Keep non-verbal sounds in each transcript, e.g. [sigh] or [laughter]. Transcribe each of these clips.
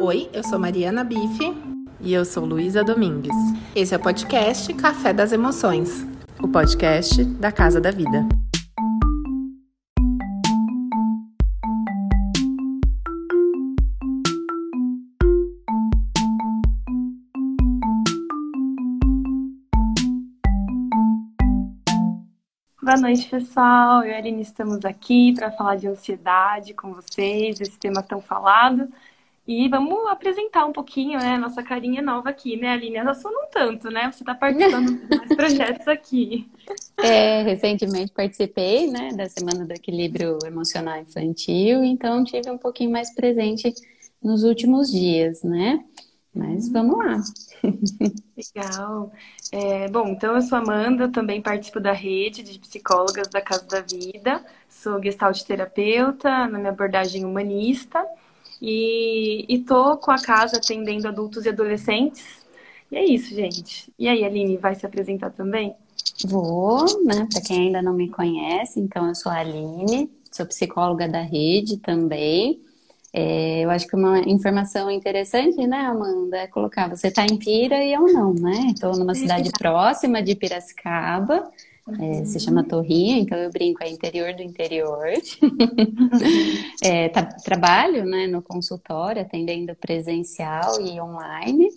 Oi, eu sou Mariana Bife. E eu sou Luísa Domingues. Esse é o podcast Café das Emoções o podcast da Casa da Vida. Boa noite, pessoal. Eu e a Aline estamos aqui para falar de ansiedade com vocês, esse tema tão falado. E vamos apresentar um pouquinho, né? Nossa carinha nova aqui, né, Aline? A sua não tanto, né? Você está participando de mais [laughs] projetos aqui. É, recentemente participei, né, da Semana do Equilíbrio Emocional Infantil, então tive um pouquinho mais presente nos últimos dias, né? Mas vamos lá. Legal. É, bom, então eu sou Amanda, também participo da rede de psicólogas da Casa da Vida, sou gestalt terapeuta na minha abordagem humanista. E, e tô com a casa atendendo adultos e adolescentes. E é isso, gente. E aí, Aline, vai se apresentar também? Vou, né? Para quem ainda não me conhece, então eu sou a Aline, sou psicóloga da rede também. É, eu acho que uma informação interessante, né, Amanda, é colocar você está em Pira e eu não, né? Estou numa [laughs] cidade próxima de Piracicaba. É, se chama Torrinha, então eu brinco, é interior do interior. [laughs] é, tá, trabalho né, no consultório, atendendo presencial e online.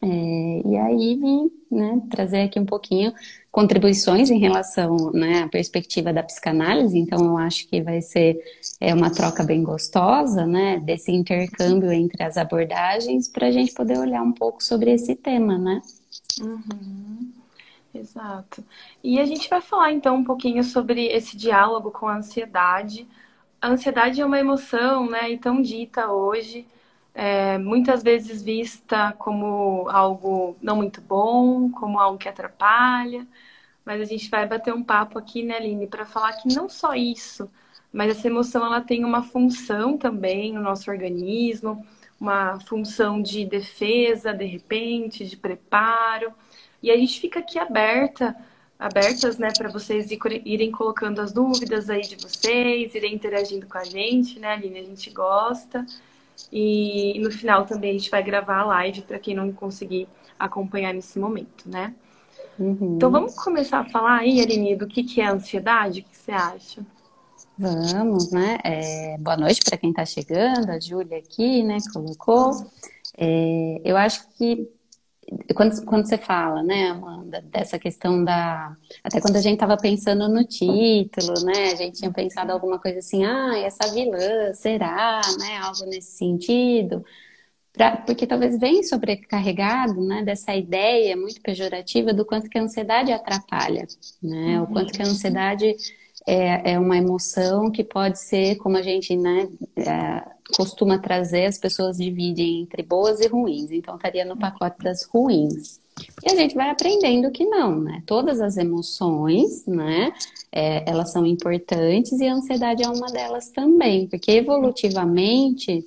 É, e aí vim né, trazer aqui um pouquinho contribuições em relação né, à perspectiva da psicanálise, então eu acho que vai ser é, uma troca bem gostosa, né, desse intercâmbio entre as abordagens, para a gente poder olhar um pouco sobre esse tema, né? Uhum. Exato. E a gente vai falar então um pouquinho sobre esse diálogo com a ansiedade. A ansiedade é uma emoção, né, e tão dita hoje, é, muitas vezes vista como algo não muito bom, como algo que atrapalha. Mas a gente vai bater um papo aqui, né, Aline, para falar que não só isso, mas essa emoção ela tem uma função também no nosso organismo, uma função de defesa, de repente, de preparo. E a gente fica aqui aberta, abertas, né, para vocês irem colocando as dúvidas aí de vocês, irem interagindo com a gente, né, Aline? A gente gosta. E no final também a gente vai gravar a live para quem não conseguir acompanhar nesse momento, né? Uhum. Então vamos começar a falar aí, Aline, do que, que é ansiedade? O que você acha? Vamos, né? É, boa noite para quem está chegando, a Júlia aqui, né, colocou. É, eu acho que quando, quando você fala, né, Amanda, dessa questão da. Até quando a gente estava pensando no título, né, a gente tinha pensado alguma coisa assim, ah, essa vilã, será, né, algo nesse sentido. Pra, porque talvez vem sobrecarregado, né, dessa ideia muito pejorativa do quanto que a ansiedade atrapalha, né, uhum. o quanto que a ansiedade é, é uma emoção que pode ser, como a gente, né, é, costuma trazer, as pessoas dividem entre boas e ruins, então estaria no pacote das ruins. E a gente vai aprendendo que não, né? Todas as emoções, né? É, elas são importantes e a ansiedade é uma delas também, porque evolutivamente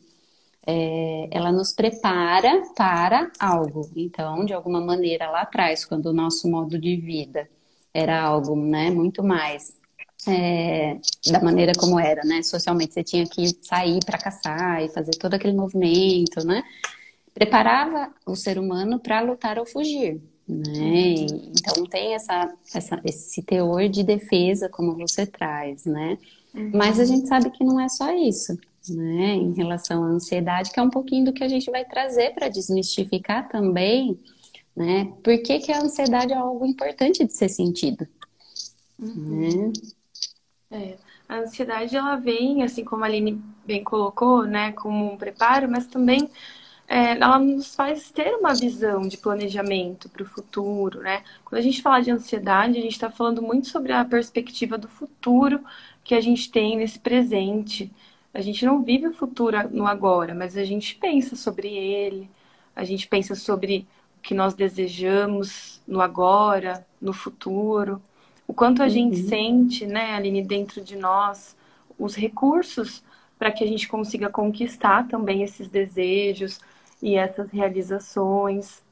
é, ela nos prepara para algo. Então, de alguma maneira lá atrás, quando o nosso modo de vida era algo, né, muito mais é, da maneira como era, né? Socialmente, você tinha que sair para caçar e fazer todo aquele movimento, né? Preparava o ser humano para lutar ou fugir, né? Então tem essa, essa, esse teor de defesa como você traz, né? Uhum. Mas a gente sabe que não é só isso, né? Em relação à ansiedade, que é um pouquinho do que a gente vai trazer para desmistificar também, né? Por que, que a ansiedade é algo importante de ser sentido, uhum. né? É, a ansiedade ela vem, assim como a Aline bem colocou, né, como um preparo, mas também é, ela nos faz ter uma visão de planejamento para o futuro, né? Quando a gente fala de ansiedade, a gente está falando muito sobre a perspectiva do futuro que a gente tem nesse presente. A gente não vive o futuro no agora, mas a gente pensa sobre ele, a gente pensa sobre o que nós desejamos no agora, no futuro o quanto a uhum. gente sente, né, Aline, dentro de nós, os recursos para que a gente consiga conquistar também esses desejos e essas realizações.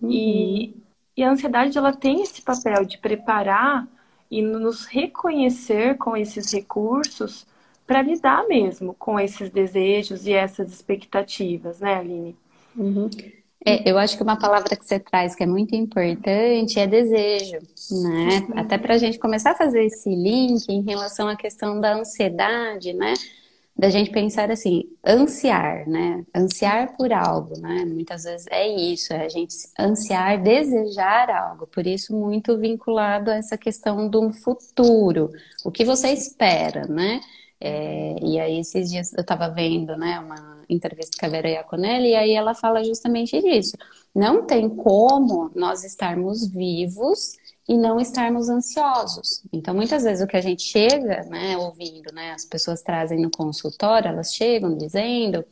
Uhum. E, e a ansiedade, ela tem esse papel de preparar e nos reconhecer com esses recursos para lidar mesmo com esses desejos e essas expectativas, né, Aline? Uhum. É, eu acho que uma palavra que você traz que é muito importante é desejo, né? Uhum. Até para a gente começar a fazer esse link em relação à questão da ansiedade, né? Da gente pensar assim, ansiar, né? Ansiar por algo, né? Muitas vezes é isso, é a gente ansiar, desejar algo. Por isso, muito vinculado a essa questão do futuro. O que você espera, né? É, e aí, esses dias eu estava vendo, né, uma entrevista com a Vera Iaconelli, e aí ela fala justamente disso. Não tem como nós estarmos vivos e não estarmos ansiosos. Então, muitas vezes o que a gente chega, né, ouvindo, né, as pessoas trazem no consultório, elas chegam dizendo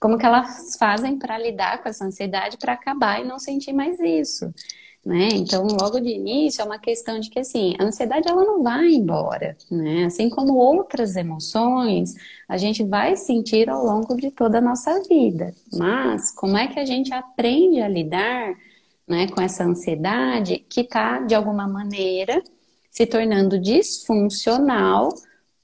como que elas fazem para lidar com essa ansiedade para acabar e não sentir mais isso né? Então, logo de início, é uma questão de que, assim, a ansiedade, ela não vai embora, né? Assim como outras emoções, a gente vai sentir ao longo de toda a nossa vida. Mas, como é que a gente aprende a lidar, né, com essa ansiedade que está, de alguma maneira, se tornando disfuncional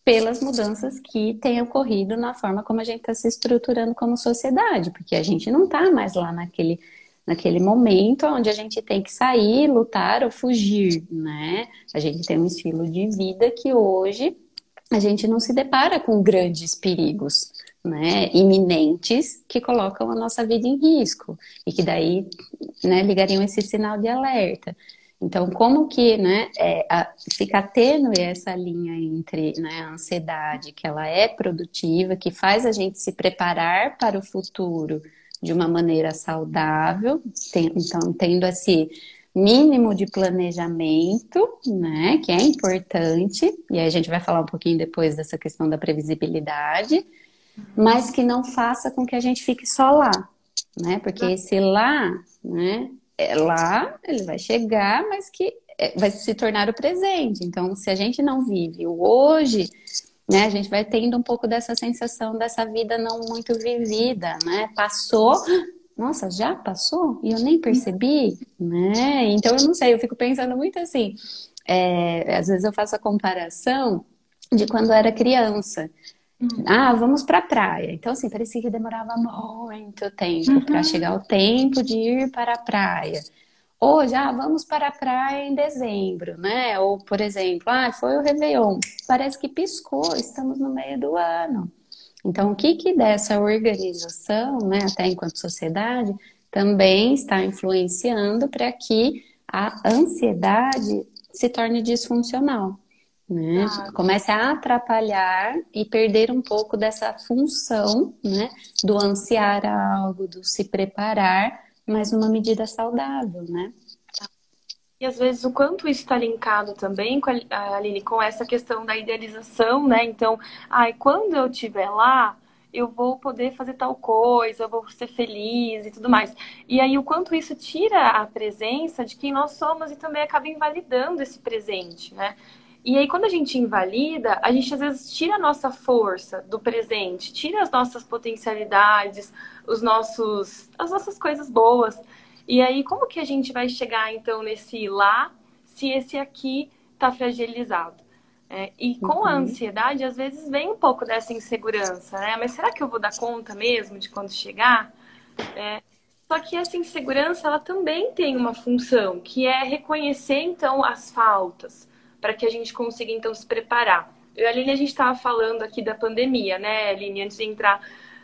pelas mudanças que têm ocorrido na forma como a gente está se estruturando como sociedade, porque a gente não está mais lá naquele naquele momento onde a gente tem que sair, lutar ou fugir, né? A gente tem um estilo de vida que hoje a gente não se depara com grandes perigos, né, iminentes que colocam a nossa vida em risco e que daí, né, ligariam esse sinal de alerta. Então, como que, né, é, a, fica tênue essa linha entre né, a ansiedade, que ela é produtiva, que faz a gente se preparar para o futuro, de uma maneira saudável, tem, então tendo esse mínimo de planejamento, né, que é importante, e a gente vai falar um pouquinho depois dessa questão da previsibilidade, mas que não faça com que a gente fique só lá, né, porque esse lá, né, é lá, ele vai chegar, mas que é, vai se tornar o presente. Então, se a gente não vive o hoje, né? A gente vai tendo um pouco dessa sensação dessa vida não muito vivida, né? Passou, nossa, já passou e eu nem percebi, né? Então eu não sei, eu fico pensando muito assim. É, às vezes eu faço a comparação de quando eu era criança. Uhum. Ah, vamos para a praia. Então, assim, parecia que demorava muito tempo uhum. para chegar o tempo de ir para a praia. Ou já vamos para a praia em dezembro, né? Ou, por exemplo, ah, foi o Réveillon. Parece que piscou, estamos no meio do ano. Então, o que que dessa organização, né, até enquanto sociedade, também está influenciando para que a ansiedade se torne disfuncional, né? Ah, Comece a atrapalhar e perder um pouco dessa função, né, do ansiar algo, do se preparar mas numa medida saudável, né? E às vezes o quanto isso está linkado também, com a Aline, com essa questão da idealização, né? Então, ai, quando eu estiver lá, eu vou poder fazer tal coisa, eu vou ser feliz e tudo mais. E aí o quanto isso tira a presença de quem nós somos e também acaba invalidando esse presente, né? E aí, quando a gente invalida, a gente às vezes tira a nossa força do presente, tira as nossas potencialidades, os nossos, as nossas coisas boas. E aí, como que a gente vai chegar então nesse lá, se esse aqui está fragilizado? É, e com uhum. a ansiedade, às vezes vem um pouco dessa insegurança, né? Mas será que eu vou dar conta mesmo de quando chegar? É, só que essa insegurança, ela também tem uma função, que é reconhecer então as faltas para que a gente consiga então se preparar. Eu e a Aline, a gente estava falando aqui da pandemia, né, Aline, antes de entrar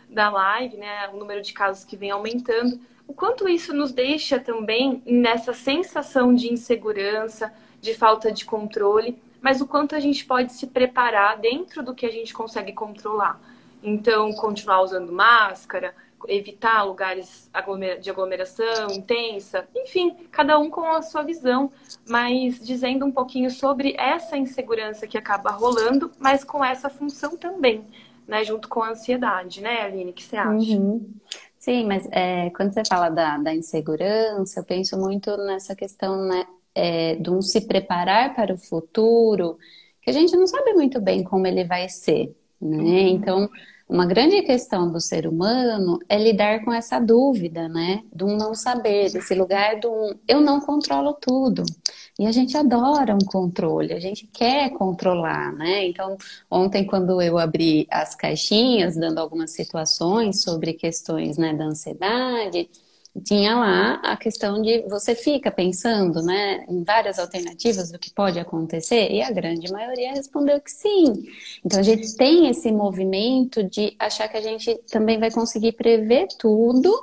da live, né, o número de casos que vem aumentando. O quanto isso nos deixa também nessa sensação de insegurança, de falta de controle, mas o quanto a gente pode se preparar dentro do que a gente consegue controlar. Então, continuar usando máscara, evitar lugares de aglomeração intensa, enfim, cada um com a sua visão, mas dizendo um pouquinho sobre essa insegurança que acaba rolando, mas com essa função também, né, junto com a ansiedade, né, Aline, o que você acha? Uhum. Sim, mas é, quando você fala da, da, insegurança, eu penso muito nessa questão, né, é, de um se preparar para o futuro, que a gente não sabe muito bem como ele vai ser, né, uhum. então uma grande questão do ser humano é lidar com essa dúvida, né? Do não saber, desse lugar do eu não controlo tudo. E a gente adora um controle, a gente quer controlar, né? Então, ontem, quando eu abri as caixinhas, dando algumas situações sobre questões né, da ansiedade, tinha lá a questão de você fica pensando, né, em várias alternativas do que pode acontecer, e a grande maioria respondeu que sim. Então, a gente tem esse movimento de achar que a gente também vai conseguir prever tudo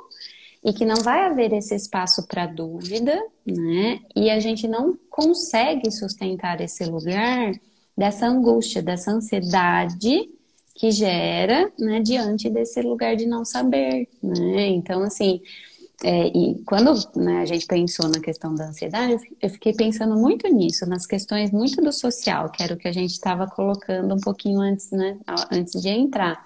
e que não vai haver esse espaço para dúvida, né? E a gente não consegue sustentar esse lugar dessa angústia, dessa ansiedade que gera, né, diante desse lugar de não saber, né? Então, assim, é, e quando né, a gente pensou na questão da ansiedade, eu fiquei pensando muito nisso, nas questões muito do social, que era o que a gente estava colocando um pouquinho antes, né, antes de entrar.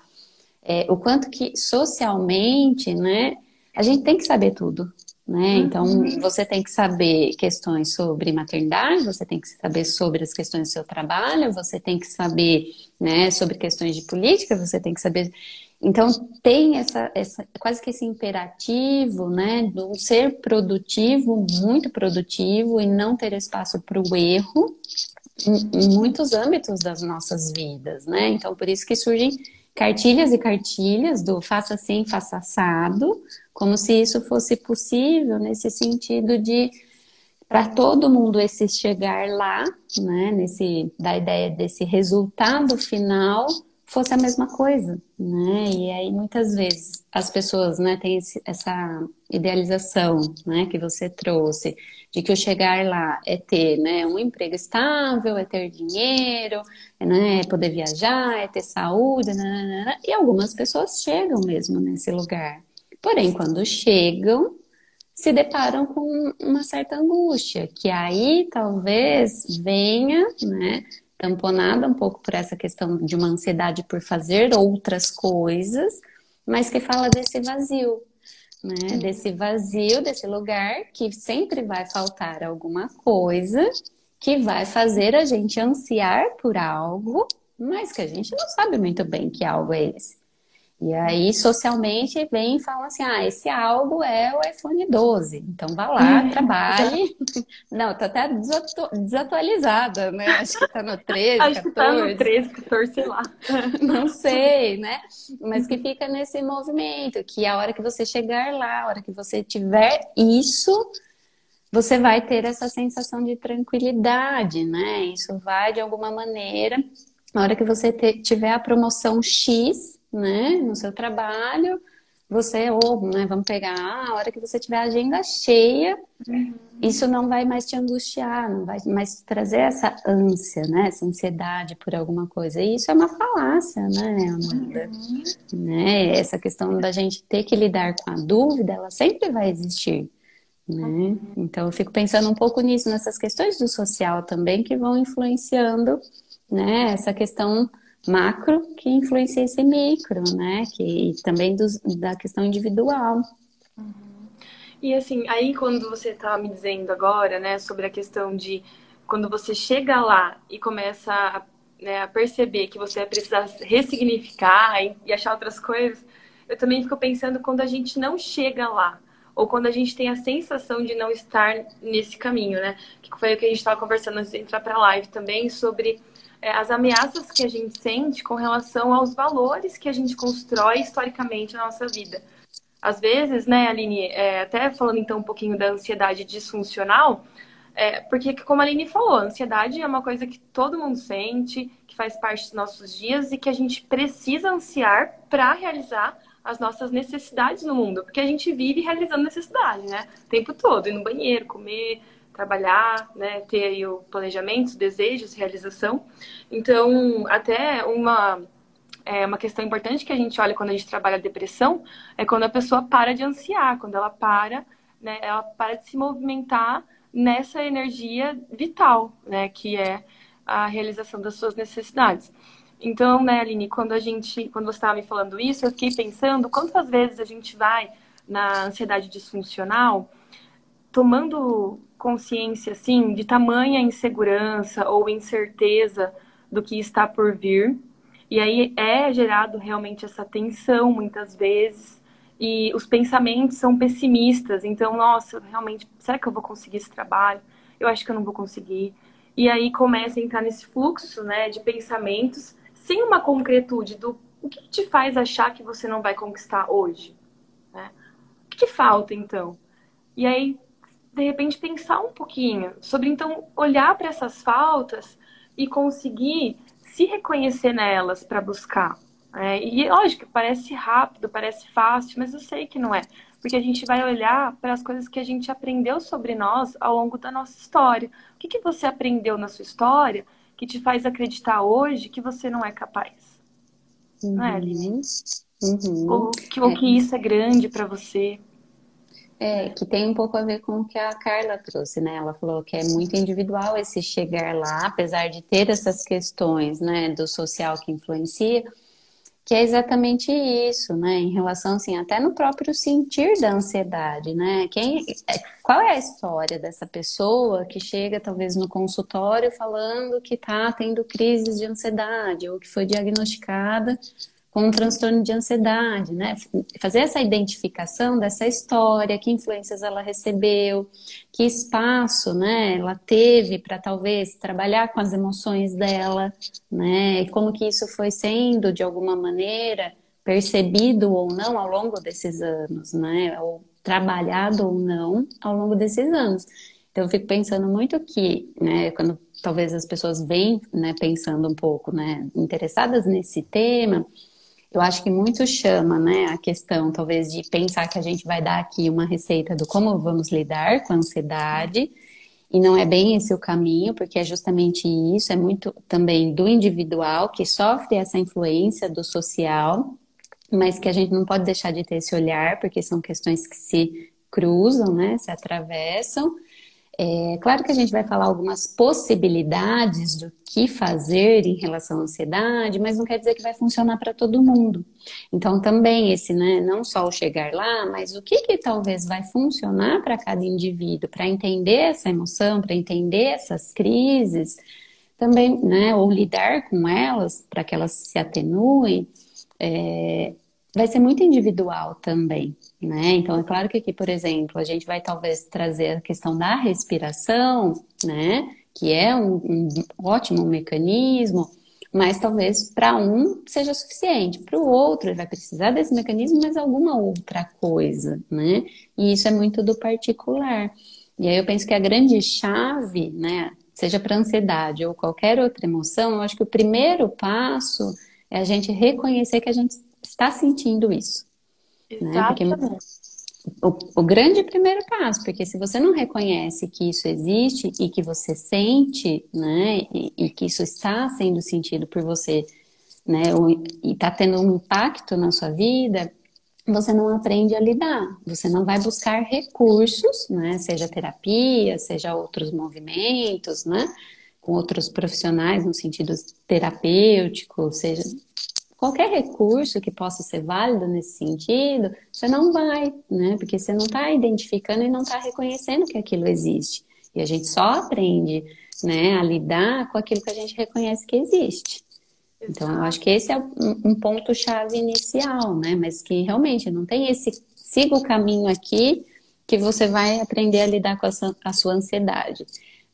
É, o quanto que socialmente, né, a gente tem que saber tudo, né? Então, uhum. você tem que saber questões sobre maternidade, você tem que saber sobre as questões do seu trabalho, você tem que saber, né, sobre questões de política, você tem que saber. Então, tem essa, essa quase que esse imperativo, né, do ser produtivo, muito produtivo e não ter espaço para o erro em, em muitos âmbitos das nossas vidas, né? Então, por isso que surgem cartilhas e cartilhas do faça assim, faça assado, como se isso fosse possível nesse sentido de para todo mundo esse chegar lá, né, nesse da ideia desse resultado final fosse a mesma coisa, né? E aí muitas vezes as pessoas, né, têm esse, essa idealização, né, que você trouxe de que o chegar lá é ter, né, um emprego estável, é ter dinheiro, né, é poder viajar, é ter saúde, né, né, né, e algumas pessoas chegam mesmo nesse lugar. Porém, quando chegam, se deparam com uma certa angústia, que aí talvez venha, né, tamponada um pouco por essa questão de uma ansiedade por fazer outras coisas, mas que fala desse vazio, né? Desse vazio, desse lugar que sempre vai faltar alguma coisa que vai fazer a gente ansiar por algo, mas que a gente não sabe muito bem que algo é esse. E aí, socialmente, vem e fala assim: ah, esse algo é o iPhone 12. Então, vá lá, hum, trabalhe. [laughs] Não, tá até desatualizada, né? Acho que tá no 13, Acho 14. que tá no 13, 14, sei lá. [laughs] Não sei, né? Mas que fica nesse movimento, que a hora que você chegar lá, a hora que você tiver isso, você vai ter essa sensação de tranquilidade, né? Isso vai, de alguma maneira, a hora que você tiver a promoção X né, no seu trabalho, você, ou, né, vamos pegar, a hora que você tiver a agenda cheia, uhum. isso não vai mais te angustiar, não vai mais trazer essa ânsia, né, essa ansiedade por alguma coisa. E isso é uma falácia, né, Amanda? Uhum. Né? Essa questão da gente ter que lidar com a dúvida, ela sempre vai existir. Né? Uhum. Então, eu fico pensando um pouco nisso, nessas questões do social também, que vão influenciando né, essa questão macro que influencia esse micro, né? Que também dos, da questão individual. Uhum. E assim, aí quando você estava tá me dizendo agora, né, sobre a questão de quando você chega lá e começa a, né, a perceber que você vai precisar ressignificar e, e achar outras coisas, eu também fico pensando quando a gente não chega lá ou quando a gente tem a sensação de não estar nesse caminho, né? Que foi o que a gente estava conversando antes de entrar para a live também sobre é, as ameaças que a gente sente com relação aos valores que a gente constrói historicamente na nossa vida. Às vezes, né, Aline, é, até falando então um pouquinho da ansiedade disfuncional, é, porque, como a Aline falou, a ansiedade é uma coisa que todo mundo sente, que faz parte dos nossos dias e que a gente precisa ansiar para realizar as nossas necessidades no mundo, porque a gente vive realizando necessidade, né? O tempo todo, ir no banheiro, comer, trabalhar, né, ter aí o planejamento, os desejos, realização. Então, até uma é uma questão importante que a gente olha quando a gente trabalha depressão é quando a pessoa para de ansiar, quando ela para, né, ela para de se movimentar nessa energia vital, né, que é a realização das suas necessidades. Então, né, Aline, quando a gente, quando você estava me falando isso, eu fiquei pensando quantas vezes a gente vai na ansiedade disfuncional tomando consciência, assim, de tamanha insegurança ou incerteza do que está por vir. E aí é gerado realmente essa tensão muitas vezes. E os pensamentos são pessimistas. Então, nossa, realmente, será que eu vou conseguir esse trabalho? eu acho que eu não vou conseguir. E aí começa a entrar nesse fluxo, né, de pensamentos sem uma concretude do o que, te faz achar que você não vai conquistar hoje, né? O que, falta então? E aí, de repente, pensar um pouquinho sobre então olhar para essas faltas e conseguir se reconhecer nelas para buscar. É, e lógico, parece rápido, parece fácil, mas eu sei que não é. Porque a gente vai olhar para as coisas que a gente aprendeu sobre nós ao longo da nossa história. O que, que você aprendeu na sua história que te faz acreditar hoje que você não é capaz? Uhum. Não é, Aline? Uhum. Ou, que, ou é. que isso é grande para você. É, que tem um pouco a ver com o que a Carla trouxe, né? Ela falou que é muito individual esse chegar lá, apesar de ter essas questões, né, do social que influencia, que é exatamente isso, né? Em relação, assim, até no próprio sentir da ansiedade, né? Quem, é, qual é a história dessa pessoa que chega, talvez, no consultório falando que tá tendo crises de ansiedade ou que foi diagnosticada com um transtorno de ansiedade, né? Fazer essa identificação dessa história, que influências ela recebeu, que espaço, né, ela teve para talvez trabalhar com as emoções dela, né? E como que isso foi sendo de alguma maneira percebido ou não ao longo desses anos, né? Ou trabalhado ou não ao longo desses anos. Então eu fico pensando muito que, né, quando talvez as pessoas vêm, né, pensando um pouco, né, interessadas nesse tema, eu acho que muito chama, né, a questão, talvez, de pensar que a gente vai dar aqui uma receita do como vamos lidar com a ansiedade, e não é bem esse o caminho, porque é justamente isso, é muito também do individual que sofre essa influência do social, mas que a gente não pode deixar de ter esse olhar, porque são questões que se cruzam, né, se atravessam, é claro que a gente vai falar algumas possibilidades do que fazer em relação à ansiedade, mas não quer dizer que vai funcionar para todo mundo. Então, também esse, né, não só o chegar lá, mas o que, que talvez vai funcionar para cada indivíduo, para entender essa emoção, para entender essas crises, também, né, ou lidar com elas, para que elas se atenuem, é, vai ser muito individual também, né? Então, é claro que aqui, por exemplo, a gente vai talvez trazer a questão da respiração, né? Que é um, um ótimo mecanismo, mas talvez para um seja suficiente, para o outro ele vai precisar desse mecanismo, mas alguma outra coisa, né? E isso é muito do particular. E aí eu penso que a grande chave, né, seja para ansiedade ou qualquer outra emoção, eu acho que o primeiro passo é a gente reconhecer que a gente está sentindo isso. Exatamente. Né? Porque o, o, grande primeiro passo, porque se você não reconhece que isso existe e que você sente, né, e, e que isso está sendo sentido por você, né, e está tendo um impacto na sua vida, você não aprende a lidar, você não vai buscar recursos, né, seja terapia, seja outros movimentos, né, com outros profissionais no sentido terapêutico, seja qualquer recurso que possa ser válido nesse sentido, você não vai, né? Porque você não está identificando e não está reconhecendo que aquilo existe. E a gente só aprende, né, a lidar com aquilo que a gente reconhece que existe. Então, eu acho que esse é um ponto-chave inicial, né? Mas que realmente não tem esse siga o caminho aqui que você vai aprender a lidar com a sua, ansiedade.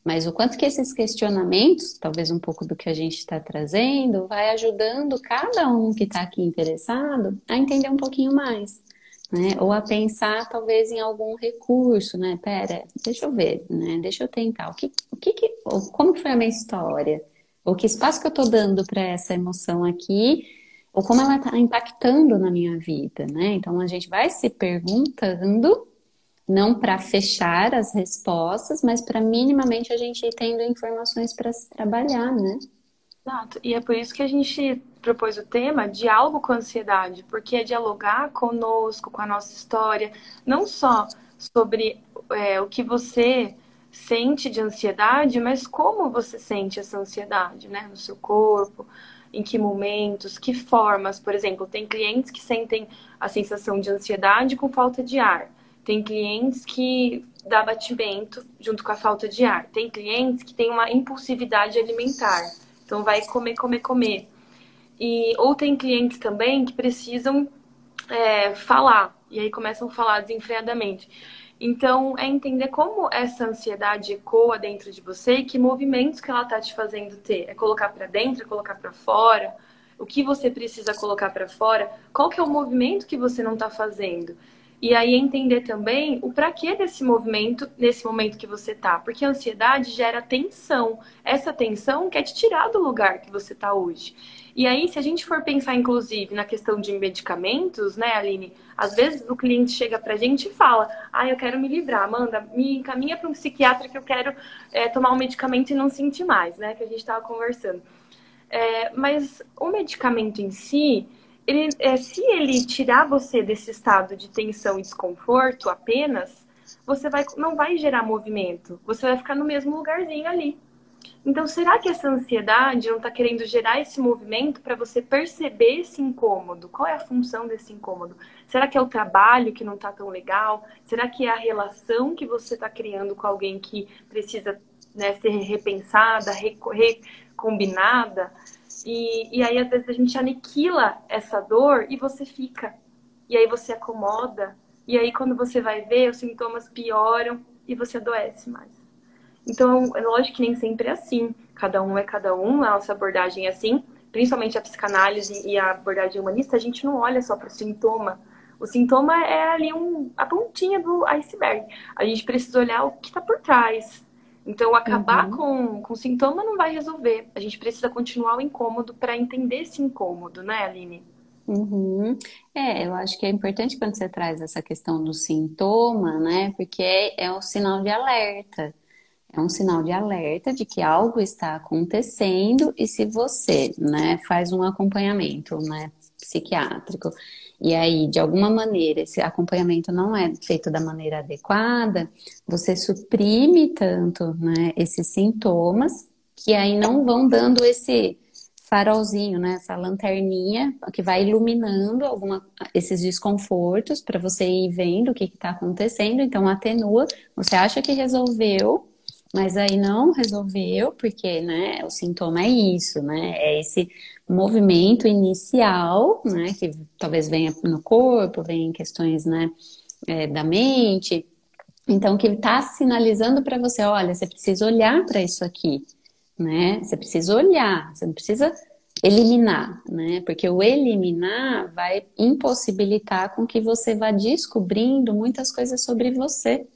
Mas o quanto que esses questionamentos, talvez um pouco do que a gente está trazendo, vai ajudando cada um que está aqui interessado a entender um pouquinho mais. Né? Ou a pensar talvez em algum recurso, né? Pera, deixa eu ver, né? Deixa eu tentar. O que, o que, que como foi a minha história? O que espaço que eu estou dando para essa emoção aqui? Ou como ela está impactando na minha vida, né? Então a gente vai se perguntando não para fechar as respostas, mas para minimamente a gente ir tendo informações para se trabalhar, né? Exato. E é por isso que a gente propôs o tema diálogo com a ansiedade, porque é dialogar conosco, com a nossa história, não só sobre é, o que você sente de ansiedade, mas como você sente essa ansiedade, né? No seu corpo, em que momentos, que formas. Por exemplo, tem clientes que sentem a sensação de ansiedade com falta de ar. Tem clientes que dá batimento junto com a falta de ar. Tem clientes que têm uma impulsividade alimentar. Então vai comer, comer, comer. E, ou tem clientes também que precisam é, falar. E aí começam a falar desenfreadamente. Então, é entender como essa ansiedade ecoa dentro de você e que movimentos que ela está te fazendo ter. É colocar para dentro, é colocar para fora? O que você precisa colocar para fora? Qual que é o movimento que você não está fazendo? E aí entender também o para que desse movimento nesse momento que você tá, porque a ansiedade gera tensão. Essa tensão quer te tirar do lugar que você tá hoje. E aí, se a gente for pensar, inclusive, na questão de medicamentos, né, Aline? Às vezes o cliente chega pra gente e fala: Ah, eu quero me livrar, Amanda, me encaminha para um psiquiatra que eu quero é, tomar um medicamento e não sentir mais, né? Que a gente estava conversando. É, mas o medicamento em si, ele, é, se ele tirar você desse estado de tensão e desconforto apenas, você vai, não vai gerar movimento. Você vai ficar no mesmo lugarzinho ali. Então, será que essa ansiedade não está querendo gerar esse movimento para você perceber esse incômodo? Qual é a função desse incômodo? Será que é o trabalho que não está tão legal? Será que é a relação que você está criando com alguém que precisa né, ser repensada, recombinada? E, e aí, às vezes, a gente aniquila essa dor e você fica. E aí você acomoda. E aí, quando você vai ver, os sintomas pioram e você adoece mais. Então, é lógico que nem sempre é assim. Cada um é cada um, a nossa abordagem é assim. Principalmente a psicanálise e a abordagem humanista, a gente não olha só para o sintoma. O sintoma é ali um, a pontinha do iceberg. A gente precisa olhar o que está por trás. Então, acabar uhum. com, com o sintoma não vai resolver. A gente precisa continuar o incômodo para entender esse incômodo, né, Aline? Uhum. É, eu acho que é importante quando você traz essa questão do sintoma, né? Porque é, é um sinal de alerta é um sinal de alerta de que algo está acontecendo e se você, né, faz um acompanhamento, né, psiquiátrico e aí de alguma maneira esse acompanhamento não é feito da maneira adequada, você suprime tanto, né, esses sintomas que aí não vão dando esse farolzinho, né, essa lanterninha que vai iluminando alguma, esses desconfortos para você ir vendo o que está acontecendo. Então atenua, você acha que resolveu, mas aí não resolveu, porque, né, o sintoma é isso, né? É esse movimento inicial, né, que talvez venha no corpo, venha em questões, né, é, da mente. Então, que ele está sinalizando para você, olha, você precisa olhar para isso aqui, né? Você precisa olhar, você não precisa eliminar, né? Porque o eliminar vai impossibilitar com que você vá descobrindo muitas coisas sobre você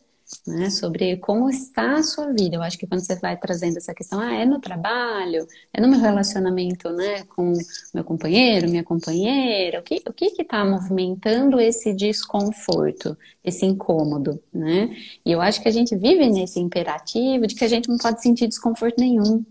né, sobre como está a sua vida. Eu acho que quando você vai trazendo essa questão, ah, é no trabalho, é no meu relacionamento, né, com meu companheiro, minha companheira, o que o que está movimentando esse desconforto, esse incômodo, né? E eu acho que a gente vive nesse imperativo de que a gente não pode sentir desconforto nenhum.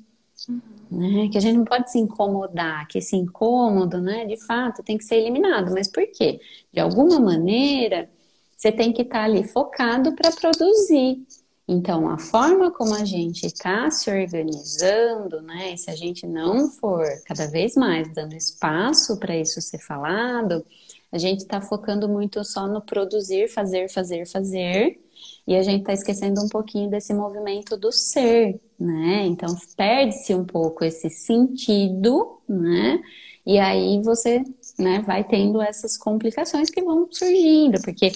Né? Que a gente não pode se incomodar, que esse incômodo, né, de fato, tem que ser eliminado. Mas por quê? De alguma maneira, você tem que estar tá ali focado para produzir. Então, a forma como a gente está se organizando, né? E se a gente não for cada vez mais dando espaço para isso ser falado, a gente está focando muito só no produzir, fazer, fazer, fazer, e a gente está esquecendo um pouquinho desse movimento do ser, né? Então, perde-se um pouco esse sentido, né? E aí você né, vai tendo essas complicações que vão surgindo, porque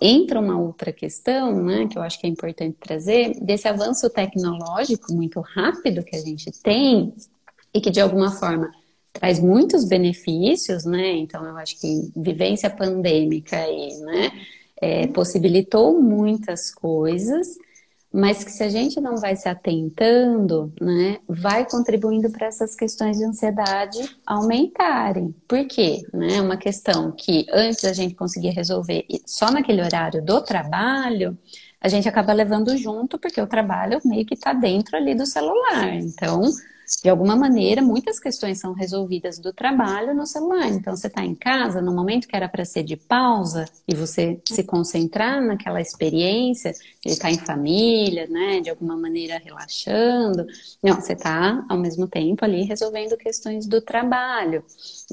entra uma outra questão, né, que eu acho que é importante trazer, desse avanço tecnológico muito rápido que a gente tem e que de alguma forma traz muitos benefícios, né? Então eu acho que vivência pandêmica aí, né, é, possibilitou muitas coisas mas que se a gente não vai se atentando, né, vai contribuindo para essas questões de ansiedade aumentarem. Por quê? Né, uma questão que antes a gente conseguia resolver só naquele horário do trabalho, a gente acaba levando junto, porque o trabalho meio que está dentro ali do celular. Então, de alguma maneira, muitas questões são resolvidas do trabalho no celular. Então, você está em casa, no momento que era para ser de pausa, e você se concentrar naquela experiência de estar em família, né, de alguma maneira relaxando. Não, você está, ao mesmo tempo, ali resolvendo questões do trabalho.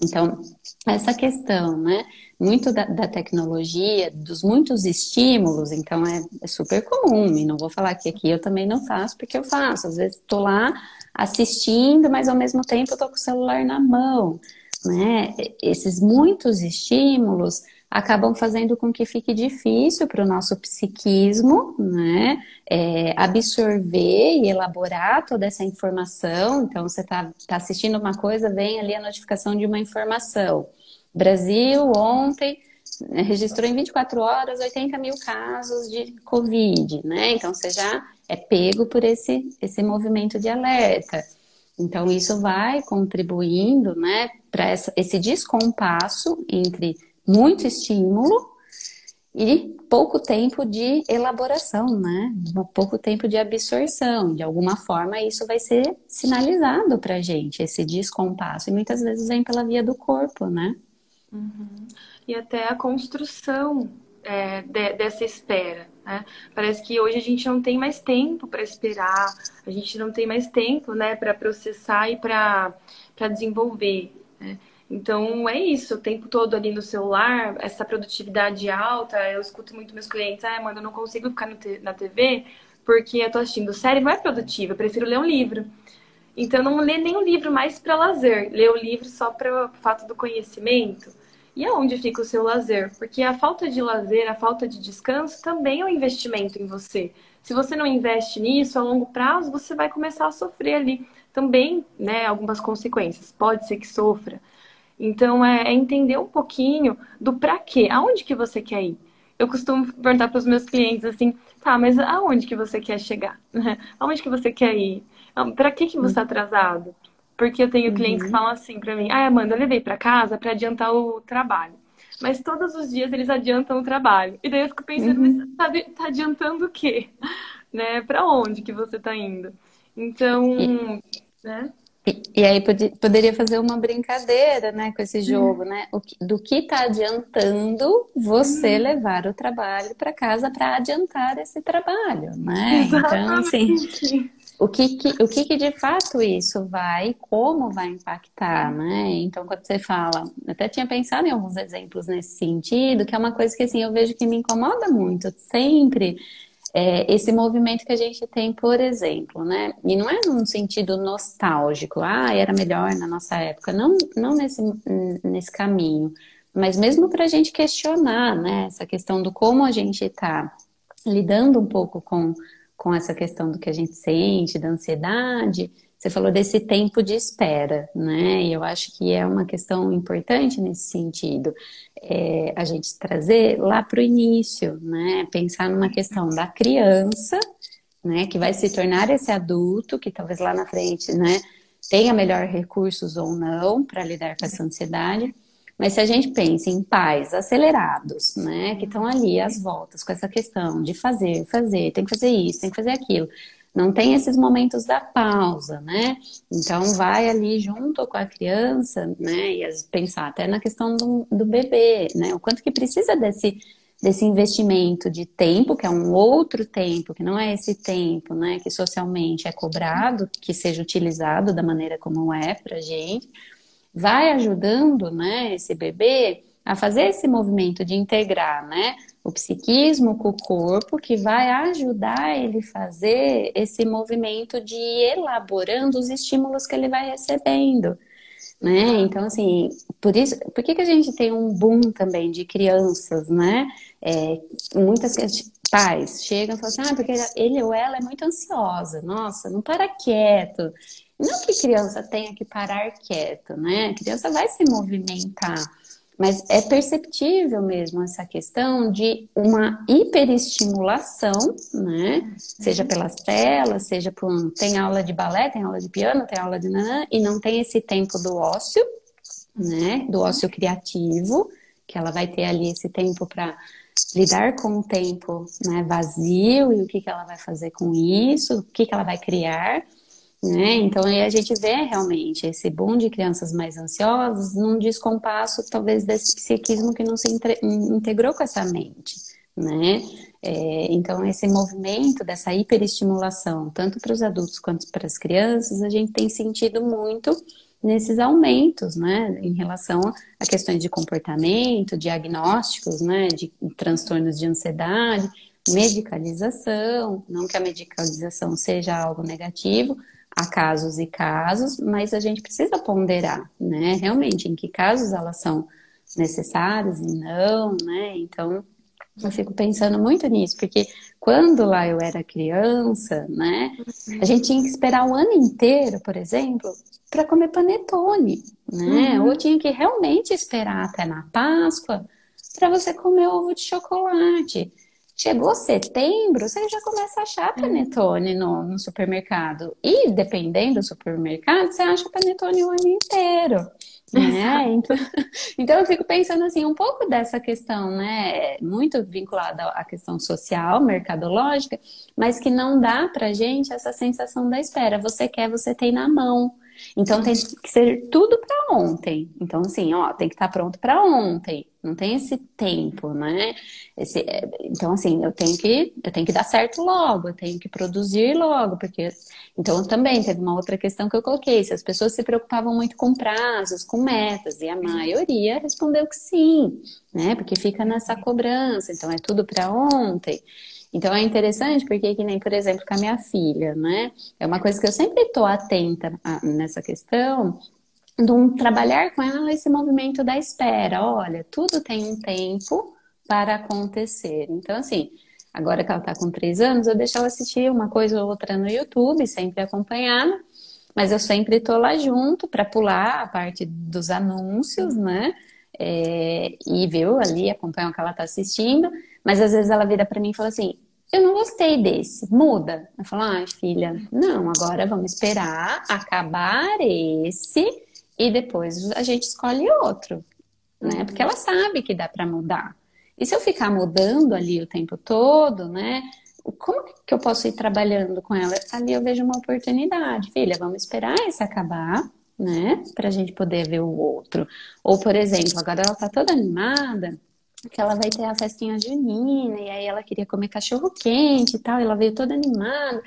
Então, essa questão, né, muito da, da, tecnologia, dos muitos estímulos, então é, é, super comum, e não vou falar que aqui eu também não faço, porque eu faço, às vezes estou lá assistindo, mas ao mesmo tempo eu tô com o celular na mão. né, esses muitos estímulos acabam fazendo com que fique difícil para o nosso psiquismo, né, é, absorver e elaborar toda essa informação. Então, você está tá assistindo uma coisa, vem ali a notificação de uma informação. Brasil, ontem, registrou em 24 horas 80 mil casos de Covid, né? Então, você já é pego por esse, esse movimento de alerta. Então, isso vai contribuindo, né, para esse descompasso entre muito estímulo e pouco tempo de elaboração, né? Pouco tempo de absorção. De alguma forma, isso vai ser sinalizado para gente, esse descompasso. E muitas vezes vem pela via do corpo, né? Uhum. E até a construção é, de, dessa espera. Né? Parece que hoje a gente não tem mais tempo para esperar, a gente não tem mais tempo né, para processar e para desenvolver. Né? Então é isso, o tempo todo ali no celular, essa produtividade alta. Eu escuto muito meus clientes, ah, mano, eu não consigo ficar na TV porque eu tô assistindo série, não é produtiva, eu prefiro ler um livro. Então não lê nenhum livro mais para lazer, lê o livro só para o fato do conhecimento. E aonde fica o seu lazer? Porque a falta de lazer, a falta de descanso também é um investimento em você. Se você não investe nisso a longo prazo, você vai começar a sofrer ali também, né, algumas consequências. Pode ser que sofra. Então é, é entender um pouquinho do para quê, aonde que você quer ir. Eu costumo perguntar para os meus clientes assim, tá, mas aonde que você quer chegar? [laughs] aonde que você quer ir? Para que que você está atrasado? Porque eu tenho clientes uhum. que falam assim para mim: ah, Amanda, eu levei para casa para adiantar o trabalho. Mas todos os dias eles adiantam o trabalho. E daí eu fico pensando, uhum. mas tá, tá adiantando o quê? [laughs] Né? Para onde que você tá indo? Então, e, né? E, e aí pod poderia fazer uma brincadeira, né, com esse jogo, uhum. né? Que, do que tá adiantando você uhum. levar o trabalho para casa para adiantar esse trabalho, né? Exatamente. Então, assim, o que, que, o que, que de fato isso vai, como vai impactar, né? Então, quando você fala, eu até tinha pensado em alguns exemplos nesse sentido, que é uma coisa que assim eu vejo que me incomoda muito sempre. É, esse movimento que a gente tem, por exemplo, né? E não é num sentido nostálgico, ah, era melhor na nossa época, não, não nesse, nesse caminho, mas mesmo para a gente questionar, né? Essa questão do como a gente está lidando um pouco com com essa questão do que a gente sente, da ansiedade, você falou desse tempo de espera, né? E eu acho que é uma questão importante nesse sentido. É, a gente trazer lá para o início, né? Pensar numa questão da criança, né? Que vai se tornar esse adulto, que talvez lá na frente, né? Tenha melhor recursos ou não para lidar com essa ansiedade mas se a gente pensa em pais acelerados, né, que estão ali às voltas com essa questão de fazer, fazer, tem que fazer isso, tem que fazer aquilo, não tem esses momentos da pausa, né? Então vai ali junto com a criança, né? E pensar até na questão do, do bebê, né? O quanto que precisa desse desse investimento de tempo, que é um outro tempo, que não é esse tempo, né, que socialmente é cobrado, que seja utilizado da maneira como é pra gente, vai ajudando, né, esse bebê a fazer esse movimento de integrar, né, o psiquismo com o corpo, que vai ajudar ele fazer esse movimento de ir elaborando os estímulos que ele vai recebendo. Né? Então, assim, por isso, por que, que a gente tem um boom também de crianças, né? É, muitas pais chegam e falam assim, ah, porque ele ou ela é muito ansiosa, nossa, não para quieto. Não que criança tenha que parar quieto, né? A criança vai se movimentar, mas é perceptível mesmo essa questão de uma hiperestimulação, né? Seja pelas telas, seja por um, tem aula de balé, tem aula de piano, tem aula de nanã, e não tem esse tempo do ócio, né? Do ócio criativo, que ela vai ter ali esse tempo para lidar com o tempo né, vazio e o que, que ela vai fazer com isso, o que, que ela vai criar. Né? Então aí a gente vê realmente esse boom de crianças mais ansiosas num descompasso talvez desse psiquismo que não se integrou com essa mente, né? É, então esse movimento dessa hiperestimulação, tanto para os adultos quanto para as crianças, a gente tem sentido muito nesses aumentos, né, em relação a questões de comportamento, diagnósticos, né, de transtornos de ansiedade, medicalização, não que a medicalização seja algo negativo, há casos e casos, mas a gente precisa ponderar, né? Realmente, em que casos elas são necessárias e não, né? Então, eu fico pensando muito nisso, porque quando lá eu era criança, né, a gente tinha que esperar o ano inteiro, por exemplo, para comer panetone, né? Uhum. Ou tinha que realmente esperar até na Páscoa para você comer ovo de chocolate. Chegou setembro, você já começa a achar panetone no, no supermercado. E dependendo do supermercado, você acha panetone o ano inteiro. Né? Então, [laughs] então eu fico pensando assim, um pouco dessa questão, né? Muito vinculada à questão social, mercadológica, mas que não dá pra gente essa sensação da espera. Você quer, você tem na mão. Então tem que ser tudo para ontem. Então, assim, ó, tem que estar tá pronto para ontem. Não tem esse tempo, né? Esse, é, então, assim, eu tenho que eu tenho que dar certo logo, eu tenho que produzir logo, porque então também teve uma outra questão que eu coloquei, se as pessoas se preocupavam muito com prazos, com metas, e a maioria respondeu que sim, né? Porque fica nessa cobrança, então é tudo para ontem. Então é interessante porque, que nem, por exemplo, com a minha filha, né? É uma coisa que eu sempre estou atenta nessa questão, de um, trabalhar com ela esse movimento da espera. Olha, tudo tem um tempo para acontecer. Então, assim, agora que ela está com três anos, eu deixo ela assistir uma coisa ou outra no YouTube, sempre acompanhada, mas eu sempre estou lá junto para pular a parte dos anúncios, né? É, e viu ali, acompanhar o que ela está assistindo. Mas às vezes ela vira para mim e fala assim: eu não gostei desse, muda. Eu falo, ai, filha, não, agora vamos esperar acabar esse e depois a gente escolhe outro, né? Porque ela sabe que dá para mudar. E se eu ficar mudando ali o tempo todo, né? Como que eu posso ir trabalhando com ela? Ali eu vejo uma oportunidade. Filha, vamos esperar esse acabar, né? Pra gente poder ver o outro. Ou, por exemplo, agora ela tá toda animada que ela vai ter a festinha junina, e aí ela queria comer cachorro quente e tal, e ela veio toda animada.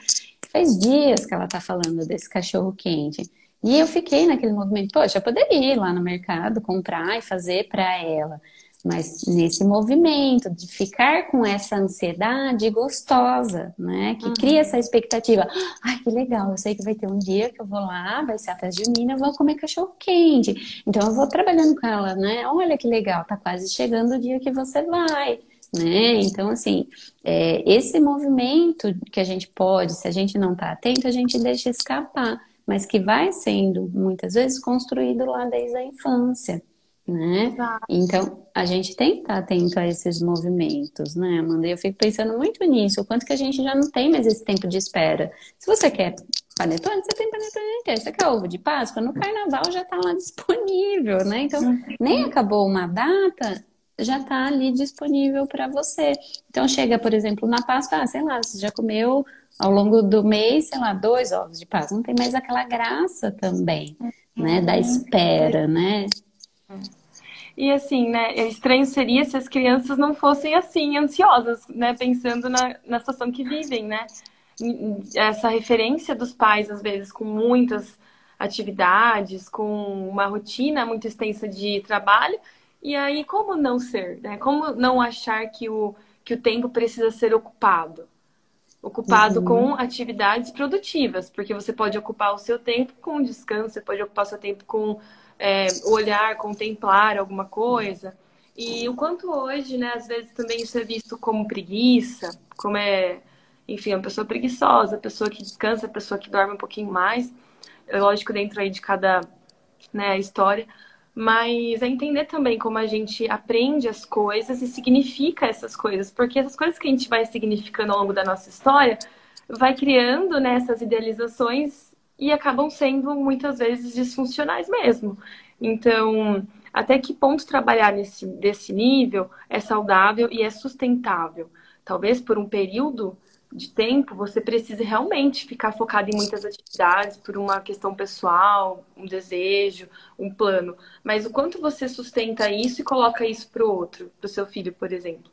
Faz dias que ela tá falando desse cachorro quente. E eu fiquei naquele movimento, poxa, eu poderia ir lá no mercado, comprar e fazer para ela. Mas nesse movimento de ficar com essa ansiedade gostosa, né? Que uhum. cria essa expectativa. Ai, que legal, eu sei que vai ter um dia que eu vou lá, vai ser a festa junina, eu vou comer cachorro quente. Então eu vou trabalhando com ela, né? Olha que legal, tá quase chegando o dia que você vai. Né? Então, assim, é, esse movimento que a gente pode, se a gente não está atento, a gente deixa escapar, mas que vai sendo muitas vezes construído lá desde a infância né? Então, a gente tem que estar atento a esses movimentos, né, Amanda? Eu fico pensando muito nisso, o quanto que a gente já não tem mais esse tempo de espera. Se você quer panetone, você tem panetone inteiro. Você quer ovo de Páscoa? No carnaval já está lá [laughs] disponível, né? Então, uhum. nem acabou uma data, já está ali disponível para você. Então, chega, por exemplo, na Páscoa, ah, sei lá, você já comeu ao longo do mês, sei lá, dois ovos de Páscoa. Não tem mais aquela graça também, né, da uhum. espera, né? E assim, né, estranho seria se as crianças não fossem assim, ansiosas, né, pensando na, na situação que vivem, né? Essa referência dos pais, às vezes, com muitas atividades, com uma rotina muito extensa de trabalho, e aí como não ser, né? Como não achar que o, que o tempo precisa ser ocupado? Ocupado uhum. com atividades produtivas, porque você pode ocupar o seu tempo com descanso, você pode ocupar o seu tempo com é, olhar, contemplar alguma coisa. E o quanto hoje, né, às vezes também isso é visto como preguiça, como é, enfim, uma pessoa preguiçosa, pessoa que descansa, pessoa que dorme um pouquinho mais. É lógico, dentro aí de cada né, história. Mas é entender também como a gente aprende as coisas e significa essas coisas. Porque essas coisas que a gente vai significando ao longo da nossa história vai criando né, idealizações e acabam sendo muitas vezes disfuncionais mesmo. Então, até que ponto trabalhar nesse desse nível é saudável e é sustentável? Talvez por um período de tempo você precise realmente ficar focado em muitas atividades por uma questão pessoal, um desejo, um plano. Mas o quanto você sustenta isso e coloca isso para o outro, para o seu filho, por exemplo?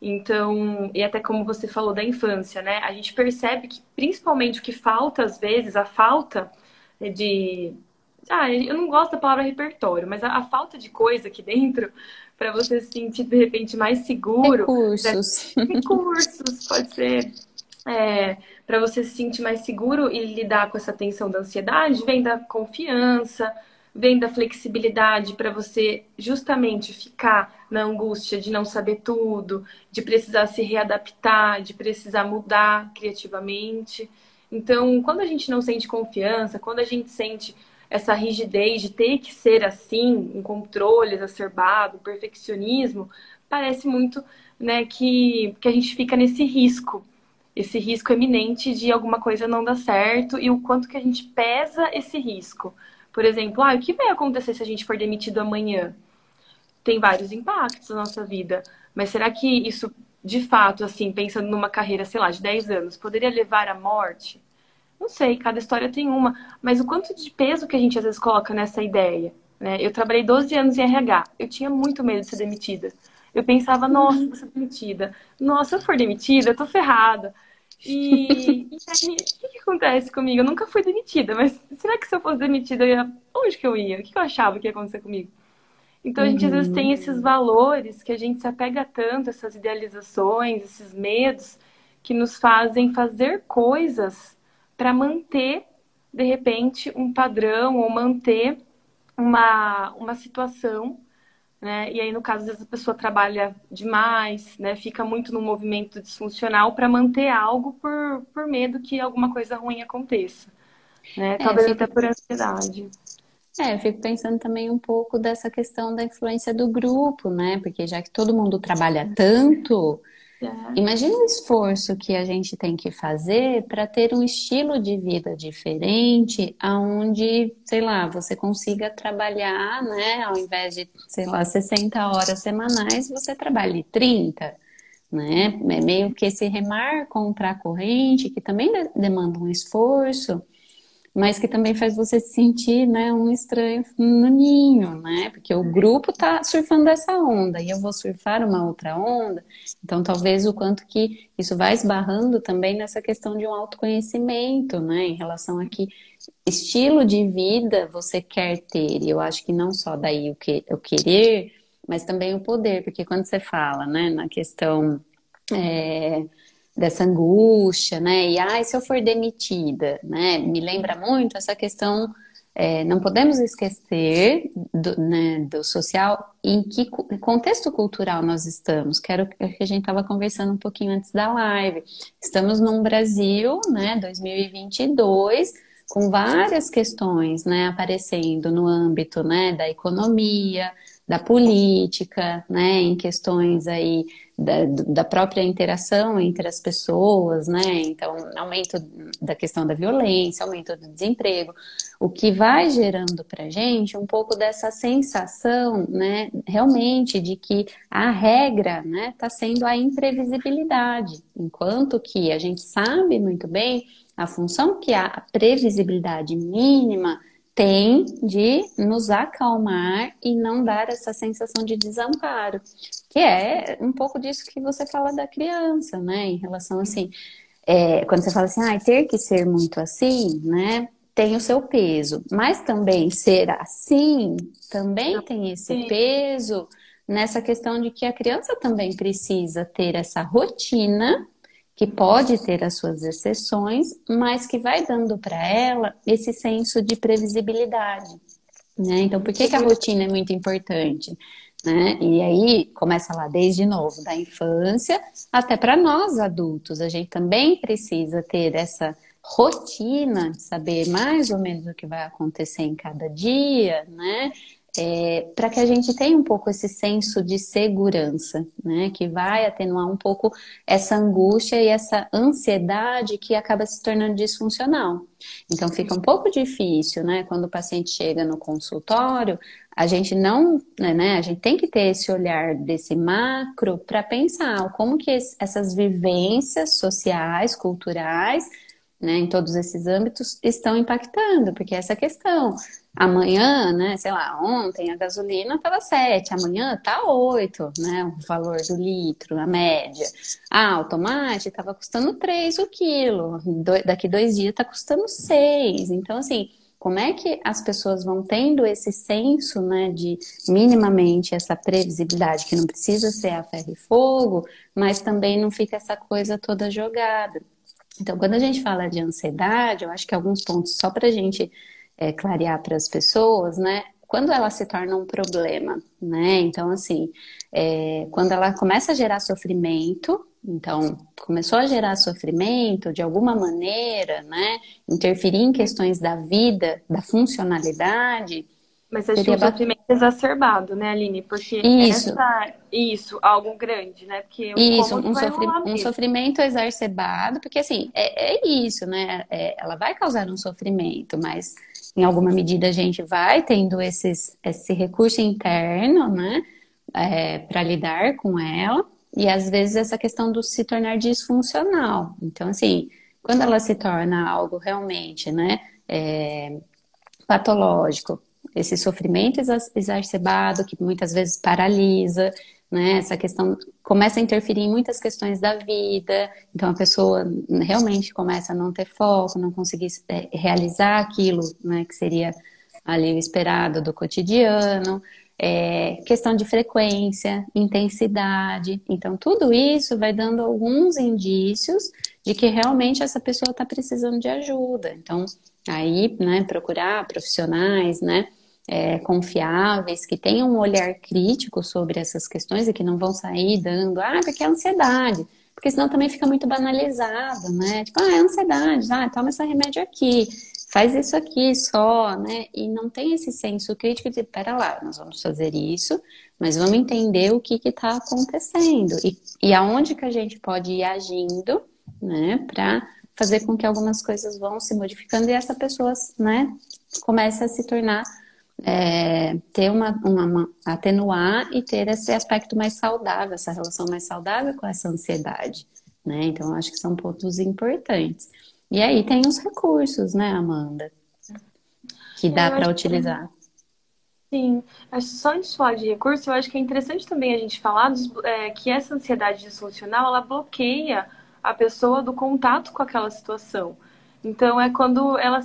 Então, e até como você falou da infância, né? A gente percebe que principalmente o que falta às vezes, a falta de. Ah, eu não gosto da palavra repertório, mas a, a falta de coisa aqui dentro para você se sentir de repente mais seguro. Recursos. Né? Recursos, pode ser. É, para você se sentir mais seguro e lidar com essa tensão da ansiedade, vem da confiança, vem da flexibilidade para você justamente ficar na angústia de não saber tudo, de precisar se readaptar, de precisar mudar criativamente. Então, quando a gente não sente confiança, quando a gente sente essa rigidez de ter que ser assim, um controle exacerbado, perfeccionismo, parece muito né, que, que a gente fica nesse risco, esse risco eminente de alguma coisa não dar certo e o quanto que a gente pesa esse risco. Por exemplo, ah, o que vai acontecer se a gente for demitido amanhã? Tem vários impactos na nossa vida, mas será que isso, de fato, assim, pensando numa carreira, sei lá, de 10 anos, poderia levar à morte? Não sei, cada história tem uma, mas o quanto de peso que a gente às vezes coloca nessa ideia, né? Eu trabalhei 12 anos em RH, eu tinha muito medo de ser demitida. Eu pensava, nossa, vou ser demitida. Nossa, se eu for demitida, eu tô ferrada. E, e aí, o que, acontece comigo? Eu nunca fui demitida, mas será que se eu fosse demitida, eu ia... onde que eu ia? O que eu achava que ia acontecer comigo? Então, a gente às vezes tem esses uhum. valores que a gente se apega tanto, essas idealizações, esses medos, que nos fazem fazer coisas para manter, de repente, um padrão ou manter uma, uma situação né? E aí, no caso, às vezes a pessoa trabalha demais, né? Fica muito no movimento disfuncional para manter algo por, por medo que alguma coisa ruim aconteça, né? É, Talvez fico... até por ansiedade. É, eu fico pensando também um pouco dessa questão da influência do grupo, né? Porque já que todo mundo trabalha tanto, Imagina o esforço que a gente tem que fazer para ter um estilo de vida diferente, aonde, sei lá, você consiga trabalhar, né, ao invés de, sei lá, 60 horas semanais, você trabalhe 30, né? É meio que esse remar contra a corrente, que também demanda um esforço, mas que também faz você se sentir, né, um estranho no ninho, né? Porque o grupo tá surfando essa onda e eu vou surfar uma outra onda. Então, talvez o quanto que isso vai esbarrando também nessa questão de um autoconhecimento, né, em relação a que estilo de vida você quer ter. E eu acho que não só daí o que o querer, mas também o poder, porque quando você fala, né, na questão é, dessa angústia, né? E ai, se eu for demitida, né? Me lembra muito essa questão. É, não podemos esquecer do, né, do social em que contexto cultural nós estamos. Quero que a gente estava conversando um pouquinho antes da live. Estamos num Brasil, né, 2022, com várias questões, né, aparecendo no âmbito, né, da economia, da política, né, em questões aí da, da, própria interação entre as pessoas, né, então aumento da questão da violência, aumento do desemprego, o que vai gerando para gente um pouco dessa sensação, né, realmente de que a regra, né, está sendo a imprevisibilidade, enquanto que a gente sabe muito bem a função que a previsibilidade mínima tem de nos acalmar e não dar essa sensação de desamparo, que é um pouco disso que você fala da criança, né? Em relação assim, é, quando você fala assim, ah, ter que ser muito assim, né? Tem o seu peso, mas também ser assim também tem esse Sim. peso nessa questão de que a criança também precisa ter essa rotina que pode ter as suas exceções, mas que vai dando para ela esse senso de previsibilidade. Né? Então, por que, que a rotina é muito importante? Né? E aí começa lá desde novo, da infância até para nós adultos. A gente também precisa ter essa rotina, saber mais ou menos o que vai acontecer em cada dia, né? É, para que a gente tenha um pouco esse senso de segurança, né? Que vai atenuar um pouco essa angústia e essa ansiedade que acaba se tornando disfuncional. Então fica um pouco difícil, né? Quando o paciente chega no consultório, a gente não, né? né a gente tem que ter esse olhar desse macro para pensar como que essas vivências sociais, culturais né, em todos esses âmbitos estão impactando, porque essa questão, amanhã, né, sei lá, ontem a gasolina estava 7, amanhã tá 8, né, o valor do litro, a média. Ah, o tomate estava custando 3 o quilo, daqui dois dias está custando 6. Então, assim, como é que as pessoas vão tendo esse senso, né, de minimamente essa previsibilidade, que não precisa ser a ferro e fogo, mas também não fica essa coisa toda jogada. Então, quando a gente fala de ansiedade, eu acho que alguns pontos só para a gente é, clarear para as pessoas, né? Quando ela se torna um problema, né? Então, assim, é, quando ela começa a gerar sofrimento, então, começou a gerar sofrimento de alguma maneira, né? Interferir em questões da vida, da funcionalidade. Mas acho que um sofrimento exacerbado, né, Aline? Porque isso, essa, isso algo grande, né? Porque isso, um, sofri um sofrimento exacerbado, porque assim, é, é isso, né? É, ela vai causar um sofrimento, mas em alguma medida a gente vai tendo esses, esse recurso interno, né? É, para lidar com ela. E às vezes essa questão do se tornar disfuncional. Então, assim, quando ela se torna algo realmente, né, é, patológico, esse sofrimento exacerbado que muitas vezes paralisa, né? Essa questão começa a interferir em muitas questões da vida, então a pessoa realmente começa a não ter foco, não conseguir é, realizar aquilo, né, que seria ali o esperado do cotidiano é, questão de frequência, intensidade. Então, tudo isso vai dando alguns indícios de que realmente essa pessoa está precisando de ajuda. Então, aí, né, procurar profissionais, né, é, confiáveis, que tenham um olhar crítico sobre essas questões e que não vão sair dando, ah, porque é ansiedade. Porque senão também fica muito banalizado, né? Tipo, ah, é ansiedade, ah, toma esse remédio aqui faz isso aqui só, né? E não tem esse senso crítico de, pera lá, nós vamos fazer isso, mas vamos entender o que está acontecendo e, e aonde que a gente pode ir agindo, né? Para fazer com que algumas coisas vão se modificando e essa pessoa, né? Comece a se tornar é, ter uma, uma, uma, atenuar e ter esse aspecto mais saudável, essa relação mais saudável com essa ansiedade, né? Então, acho que são pontos importantes. E aí tem os recursos, né, Amanda? Que dá para utilizar. Que... Sim, só antes de falar de recurso, eu acho que é interessante também a gente falar dos, é, que essa ansiedade disfuncional, ela bloqueia a pessoa do contato com aquela situação. Então é quando ela,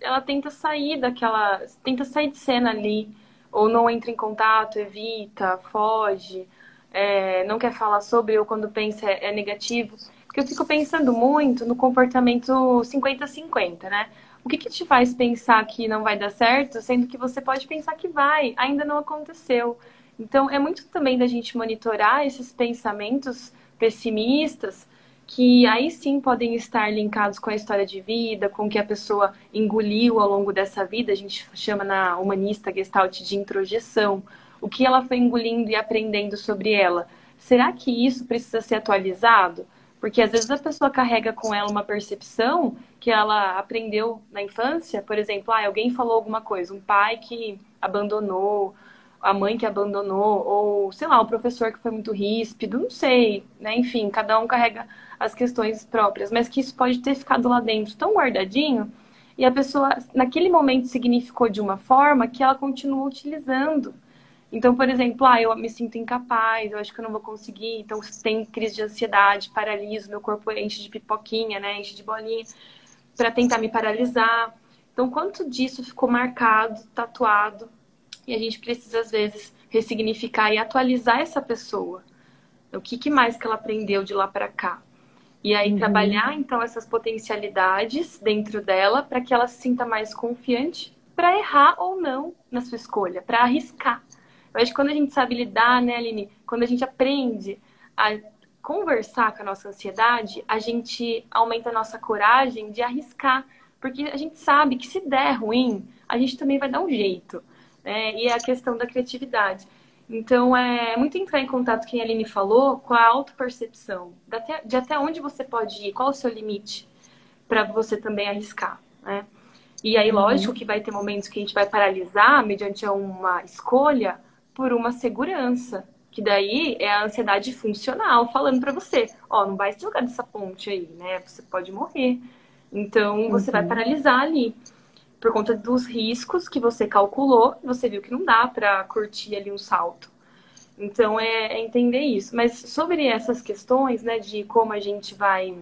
ela tenta sair daquela, tenta sair de cena ali, ou não entra em contato, evita, foge, é, não quer falar sobre, ou quando pensa é, é negativo. Porque eu fico pensando muito no comportamento 50-50, né? O que, que te faz pensar que não vai dar certo, sendo que você pode pensar que vai, ainda não aconteceu. Então, é muito também da gente monitorar esses pensamentos pessimistas, que aí sim podem estar linkados com a história de vida, com o que a pessoa engoliu ao longo dessa vida. A gente chama na humanista Gestalt de introjeção. O que ela foi engolindo e aprendendo sobre ela. Será que isso precisa ser atualizado? Porque às vezes a pessoa carrega com ela uma percepção que ela aprendeu na infância, por exemplo, ah, alguém falou alguma coisa, um pai que abandonou, a mãe que abandonou, ou sei lá, o professor que foi muito ríspido, não sei, né? Enfim, cada um carrega as questões próprias, mas que isso pode ter ficado lá dentro tão guardadinho e a pessoa naquele momento significou de uma forma que ela continua utilizando. Então, por exemplo, ah, eu me sinto incapaz, eu acho que eu não vou conseguir, então tem crise de ansiedade, paraliso, meu corpo enche de pipoquinha, né, enche de bolinha, para tentar me paralisar. Então, quanto disso ficou marcado, tatuado, e a gente precisa, às vezes, ressignificar e atualizar essa pessoa. O que, que mais que ela aprendeu de lá para cá? E aí, uhum. trabalhar, então, essas potencialidades dentro dela para que ela se sinta mais confiante para errar ou não na sua escolha, para arriscar. Eu acho que quando a gente sabe lidar, né, Aline? Quando a gente aprende a conversar com a nossa ansiedade, a gente aumenta a nossa coragem de arriscar. Porque a gente sabe que se der ruim, a gente também vai dar um jeito. Né? E é a questão da criatividade. Então, é muito entrar em contato, quem a Aline falou, com a autopercepção. De até onde você pode ir, qual o seu limite para você também arriscar, né? E aí, lógico uhum. que vai ter momentos que a gente vai paralisar mediante uma escolha, por uma segurança. Que daí é a ansiedade funcional falando para você, ó, oh, não vai se jogar dessa ponte aí, né? Você pode morrer. Então você uhum. vai paralisar ali por conta dos riscos que você calculou, você viu que não dá para curtir ali um salto. Então é, é, entender isso. Mas sobre essas questões, né, de como a gente vai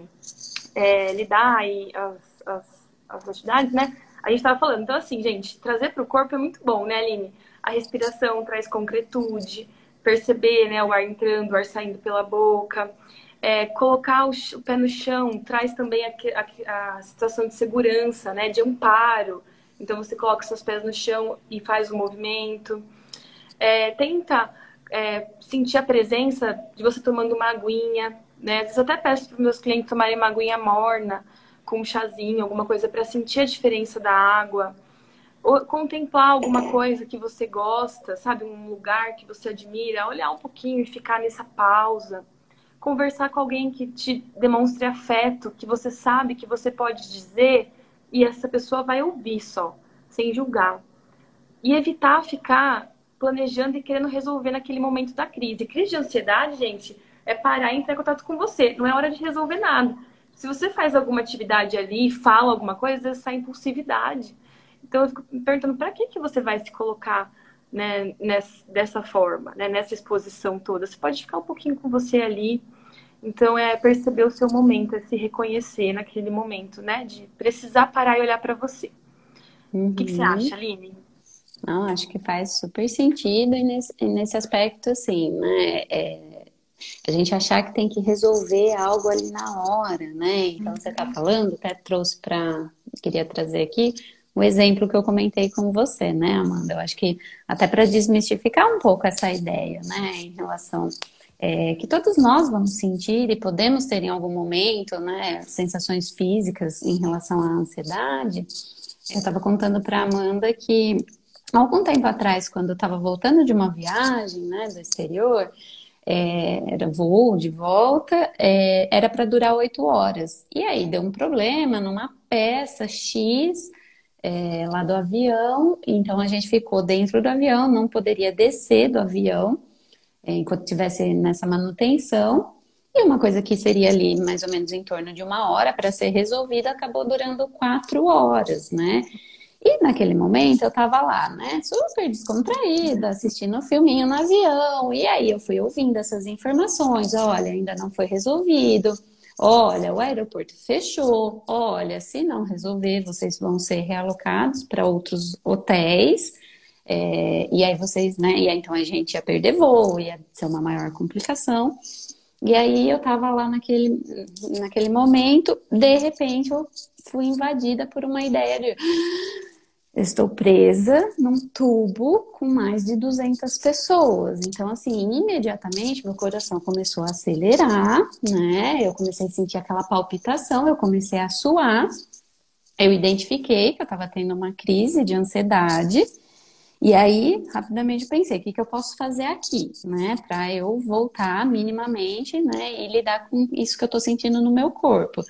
é, lidar e as, as, as atividades, né? A gente estava falando. Então, assim, gente, trazer para o corpo é muito bom, né, Aline? A respiração traz concretude, perceber né, o ar entrando, o ar saindo pela boca. É, colocar o, o, pé no chão traz também a, a, a, situação de segurança, né? De amparo. Então você coloca seus pés no chão e faz o movimento. É, tenta é, sentir a presença de você tomando uma aguinha, né? Às vezes eu até peço para os meus clientes tomarem uma aguinha morna, com um chazinho, alguma coisa para sentir a diferença da água. Ou contemplar alguma coisa que você gosta, sabe? Um lugar que você admira, olhar um pouquinho e ficar nessa pausa conversar com alguém que te demonstre afeto, que você sabe que você pode dizer e essa pessoa vai ouvir só, sem julgar. E evitar ficar planejando e querendo resolver naquele momento da crise. Crise de ansiedade, gente, é parar e entrar em contato com você. Não é hora de resolver nada. Se você faz alguma atividade ali, fala alguma coisa, essa impulsividade. Então eu fico me perguntando para que que você vai se colocar né, nessa, dessa forma, né, nessa exposição toda. Você pode ficar um pouquinho com você ali. Então é perceber o seu momento, é se reconhecer naquele momento, né, de precisar parar e olhar para você. Uhum. O que, que, você uhum. acha, Aline? Não, acho que faz super sentido e nesse, nesse aspecto, assim, né? É, a gente achar que tem que resolver algo ali na hora, né? Então, você está falando, até trouxe para. Queria trazer aqui o exemplo que eu comentei com você, né, Amanda? Eu acho que até para desmistificar um pouco essa ideia, né, em relação é, que todos nós vamos sentir e podemos ter em algum momento, né, sensações físicas em relação à ansiedade. Eu estava contando para Amanda que algum tempo atrás, quando eu estava voltando de uma viagem, né, do exterior, é, era voo de volta, é, era para durar oito horas. E aí deu um problema numa peça X é, lá do avião, então a gente ficou dentro do avião, não poderia descer do avião é, enquanto estivesse nessa manutenção. E uma coisa que seria ali mais ou menos em torno de uma hora para ser resolvida acabou durando quatro horas, né? E naquele momento eu tava lá, né, super descontraída, assistindo um filminho no avião. E aí eu fui ouvindo essas informações: olha, ainda não foi resolvido. Olha, o aeroporto fechou. Olha, se não resolver, vocês vão ser realocados para outros hotéis. É, e aí vocês, né? E aí então a gente ia perder voo, ia ser uma maior complicação. E aí eu tava lá naquele, naquele momento, de repente eu fui invadida por uma ideia de estou presa num tubo com mais de 200 pessoas. Então, assim, imediatamente meu coração começou a acelerar, né? Eu comecei a sentir aquela palpitação, eu comecei a suar. Eu identifiquei que eu estava tendo uma crise de ansiedade. E aí, rapidamente pensei, o que, que eu posso fazer aqui, né? Para eu voltar minimamente, né? E lidar com isso que eu tô sentindo no meu corpo.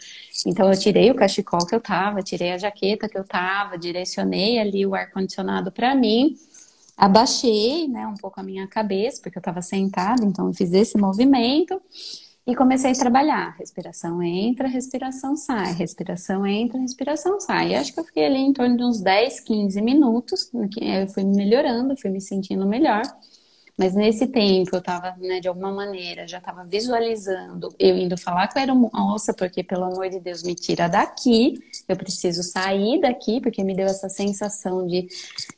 Então, eu tirei o cachecol que eu tava, tirei a jaqueta que eu tava, direcionei ali o ar-condicionado para mim, abaixei, né, um pouco a minha cabeça, porque eu tava sentada, então eu fiz esse movimento. E comecei a trabalhar. Respiração entra, respiração sai. Respiração entra, respiração sai. E acho que eu fiquei ali em torno de uns 10, 15 minutos. Eu fui melhorando, fui me sentindo melhor. Mas nesse tempo eu estava, né, de alguma maneira, já estava visualizando eu indo falar com a moça, porque pelo amor de Deus, me tira daqui, eu preciso sair daqui, porque me deu essa sensação de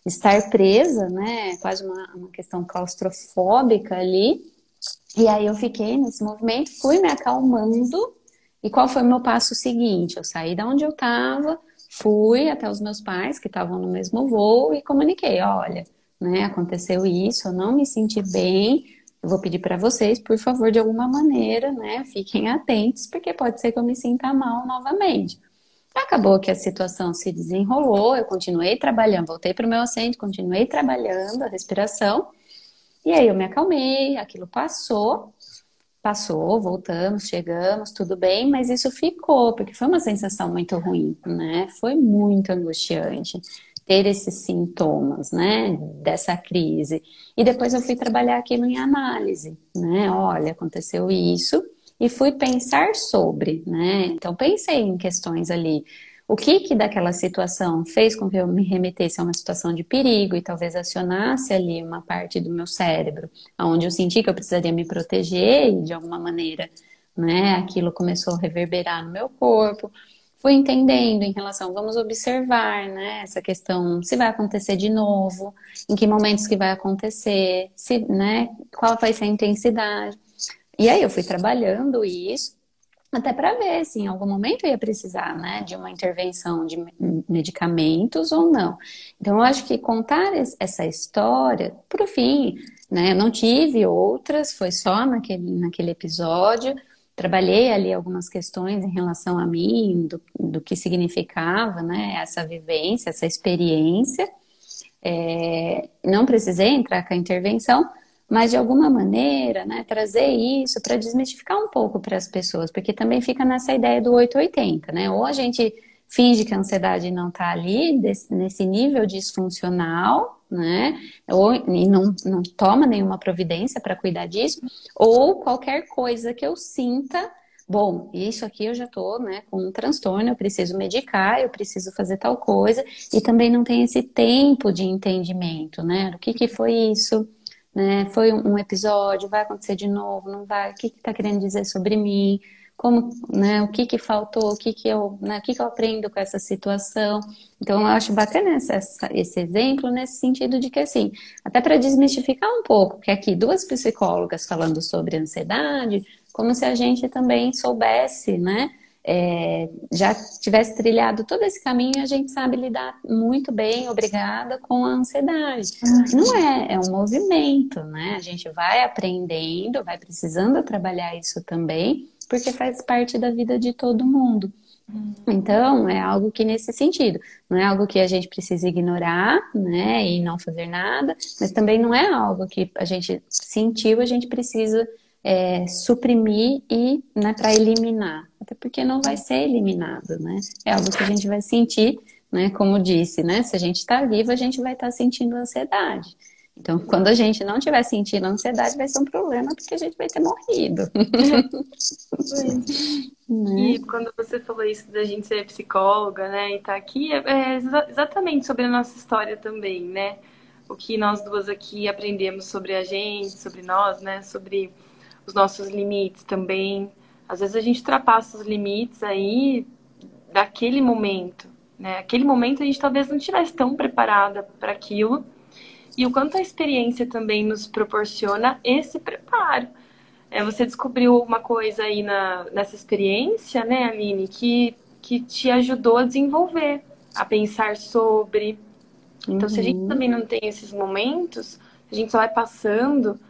estar presa, né, quase uma, uma questão claustrofóbica ali. E aí eu fiquei nesse movimento, fui me acalmando. E qual foi o meu passo seguinte? Eu saí da onde eu estava, fui até os meus pais que estavam no mesmo voo e comuniquei, olha, né, aconteceu isso, eu não me senti bem, eu vou pedir para vocês, por favor, de alguma maneira, né, fiquem atentos, porque pode ser que eu me sinta mal novamente. Acabou que a situação se desenrolou, eu continuei trabalhando, voltei para o meu assento, continuei trabalhando a respiração, e aí eu me acalmei, aquilo passou, passou, voltamos, chegamos, tudo bem, mas isso ficou, porque foi uma sensação muito ruim, né? Foi muito angustiante ter esses sintomas, né, dessa crise. E depois eu fui trabalhar aquilo em análise, né? Olha, aconteceu isso e fui pensar sobre, né? Então pensei em questões ali o que que daquela situação fez com que eu me remetesse a uma situação de perigo e talvez acionasse ali uma parte do meu cérebro, onde eu senti que eu precisaria me proteger e de alguma maneira, né, aquilo começou a reverberar no meu corpo. Fui entendendo em relação, vamos observar, né, essa questão, se vai acontecer de novo, em que momentos que vai acontecer, se, né, qual vai ser a intensidade. E aí eu fui trabalhando isso até para ver se em algum momento eu ia precisar, né, de uma intervenção de medicamentos ou não. Então eu acho que contar essa história, por fim, né, eu não tive outras, foi só naquele, naquele episódio. Trabalhei ali algumas questões em relação a mim, do, do que significava, né, essa vivência, essa experiência. É, não precisei entrar com a intervenção, mas de alguma maneira, né, trazer isso para desmistificar um pouco para as pessoas, porque também fica nessa ideia do 880, né? Ou a gente finge que a ansiedade não está ali, desse, nesse nível disfuncional, né? Ou e não, não toma nenhuma providência para cuidar disso, ou qualquer coisa que eu sinta, bom, isso aqui eu já estou né, com um transtorno, eu preciso medicar, eu preciso fazer tal coisa, e também não tem esse tempo de entendimento, né? O que, que foi isso? Né? Foi um, episódio, vai acontecer de novo, não vai? O que está que tá querendo dizer sobre mim? Como, né? O que que faltou? O que que eu, né? O que que eu aprendo com essa situação? Então eu acho bacana essa, esse exemplo nesse sentido de que assim, até para desmistificar um pouco, que aqui duas psicólogas falando sobre ansiedade, como se a gente também soubesse, né? É, já tivesse trilhado todo esse caminho, a gente sabe lidar muito bem, obrigada, com a ansiedade. Não é, é um movimento, né? A gente vai aprendendo, vai precisando trabalhar isso também, porque faz parte da vida de todo mundo. Uhum. Então, é algo que nesse sentido, não é algo que a gente precisa ignorar, né, e não fazer nada, mas também não é algo que a gente sentiu, a gente precisa é, suprimir e né, para eliminar, até porque não vai ser eliminado, né? É algo que a gente vai sentir, né? Como disse, né? Se a gente está vivo, a gente vai estar tá sentindo ansiedade. Então, quando a gente não estiver sentindo ansiedade, vai ser um problema porque a gente vai ter morrido. né? [laughs] E quando você falou isso da gente ser psicóloga, né, e estar tá aqui, é, é exatamente sobre a nossa história também, né? O que nós duas aqui aprendemos sobre a gente, sobre nós, né? Sobre os nossos limites também. Às vezes a gente ultrapassa os limites aí daquele momento, né? Aquele momento a gente talvez não estivesse tão preparada para aquilo. E o quanto a experiência também nos proporciona esse preparo. É, você descobriu uma coisa aí na, nessa experiência, né, Aline, que, que te ajudou a desenvolver, a pensar sobre. Então, uhum. se a gente uhum. também não tem esses momentos, a gente só vai passando,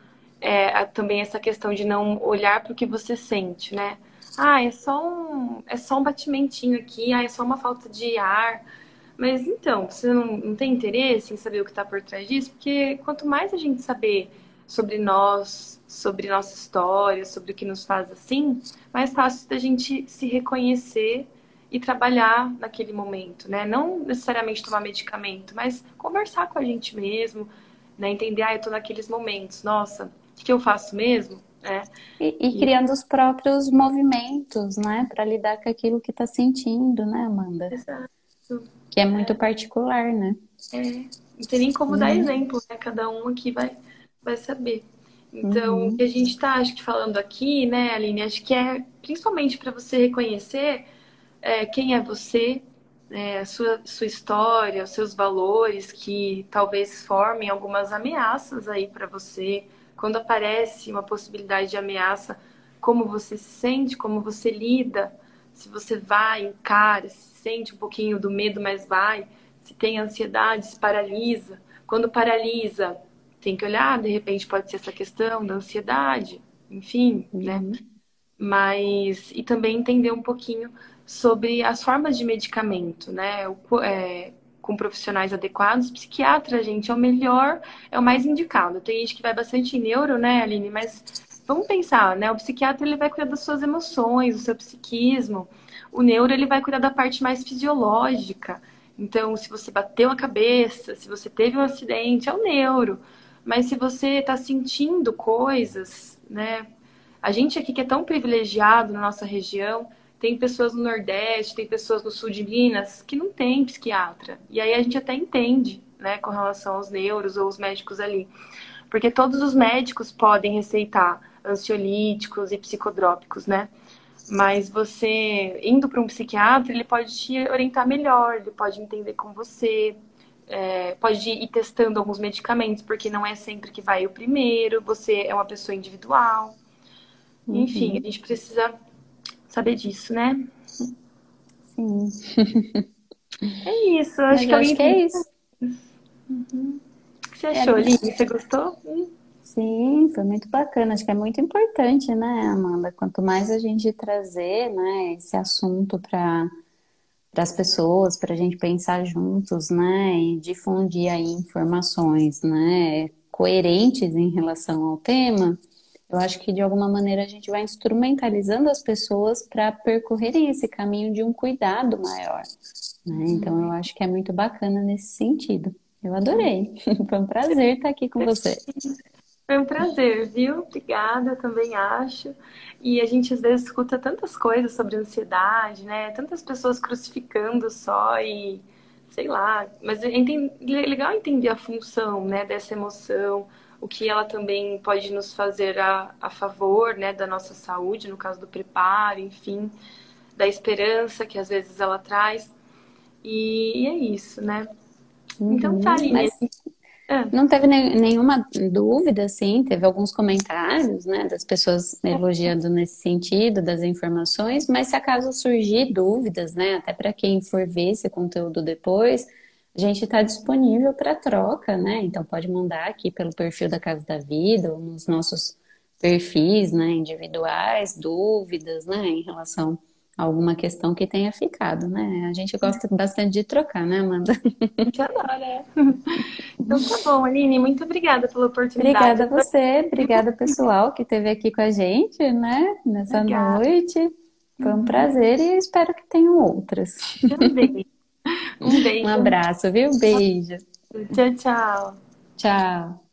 é, também essa questão de não olhar para o que você sente, né? Ah, é só um, é só um batimentinho aqui, ah, é só uma falta de ar. Mas então, você não, não tem interesse em saber o que está por trás disso? Porque quanto mais a gente saber sobre nós, sobre nossa história, sobre o que nos faz assim, mais fácil da gente se reconhecer e trabalhar naquele momento, né? Não necessariamente tomar medicamento, mas conversar com a gente mesmo, né? Entender, ah, eu tô naqueles momentos, nossa, o que eu faço mesmo? É. E, e, criando os próprios movimentos, né? Para lidar com aquilo que está sentindo, né, Amanda? Exato. Que é muito é. particular, né? É. Não tem nem como uhum. dar exemplo, né? Cada um aqui vai, vai saber. Então, uhum. o que a gente está, acho que, falando aqui, né, Aline, acho que é principalmente para você reconhecer é, quem é você, é, a sua, sua história, os seus valores, que talvez formem algumas ameaças aí para você, quando aparece uma possibilidade de ameaça, como você se sente, como você lida, se você vai, encara, se sente um pouquinho do medo, mas vai, se tem ansiedade, se paralisa. Quando paralisa, tem que olhar, de repente pode ser essa questão da ansiedade, enfim, né? uhum. né? Mas, e também entender um pouquinho sobre as formas de medicamento, né? O, é, com profissionais adequados, psiquiatra, gente, é o melhor, é o mais indicado. Tem gente que vai bastante em neuro, né, Aline? Mas vamos pensar, né? O psiquiatra ele vai cuidar das suas emoções, do seu psiquismo. O neuro ele vai cuidar da parte mais fisiológica. Então, se você bateu a cabeça, se você teve um acidente, é o neuro. Mas se você está sentindo coisas, né? A gente aqui que é tão privilegiado na nossa região, tem pessoas no Nordeste, tem pessoas no sul de Minas que não tem psiquiatra. E aí a gente até entende, né, com relação aos neuros ou os médicos ali. Porque todos os médicos podem receitar ansiolíticos e psicodrópicos, né? Mas você, indo para um psiquiatra, ele pode te orientar melhor, ele pode entender com você, é, pode ir testando alguns medicamentos, porque não é sempre que vai o primeiro, você é uma pessoa individual. Uhum. Enfim, a gente precisa saber disso, né? Sim. É isso, acho que, acho que é isso. Uhum. O que você achou, é, Aline? Você gostou? Sim, foi muito bacana. Acho que é muito importante, né, Amanda? Quanto mais a gente trazer, né, esse assunto para para as pessoas, para a gente pensar juntos, né, e difundir aí informações, né, coerentes em relação ao tema, eu acho que de alguma maneira a gente vai instrumentalizando as pessoas para percorrerem esse caminho de um cuidado maior. Né? Então eu acho que é muito bacana nesse sentido. Eu adorei. [laughs] Foi um prazer estar aqui com você. Foi um prazer, viu? Obrigada, também acho. E a gente às vezes escuta tantas coisas sobre ansiedade, né? Tantas pessoas crucificando só e sei lá. Mas é legal entender a função, né, dessa emoção, o que ela também pode nos fazer a, a favor, né, da nossa saúde, no caso do preparo, enfim, da esperança que às vezes ela traz. E, e é isso, né? Então tá, Aline. Mas... É. Não teve nenhuma dúvida, assim, teve alguns comentários, né, das pessoas elogiando nesse sentido, das informações, mas se acaso surgir dúvidas, né, até para quem for ver esse conteúdo depois, a gente está disponível para troca, né, então pode mandar aqui pelo perfil da Casa da Vida ou nos nossos perfis, né, individuais, dúvidas, né, em relação alguma questão que tenha ficado, né? A gente gosta bastante de trocar, né, Amanda? A gente adora, é. Então tá bom, Aline, muito obrigada pela oportunidade. Obrigada a você, obrigada pessoal que esteve aqui com a gente, né, nessa obrigada. noite. Foi um uhum. prazer e espero que tenham outras. Também. Um beijo. Um abraço, viu? Beijo. Tchau, tchau. Tchau.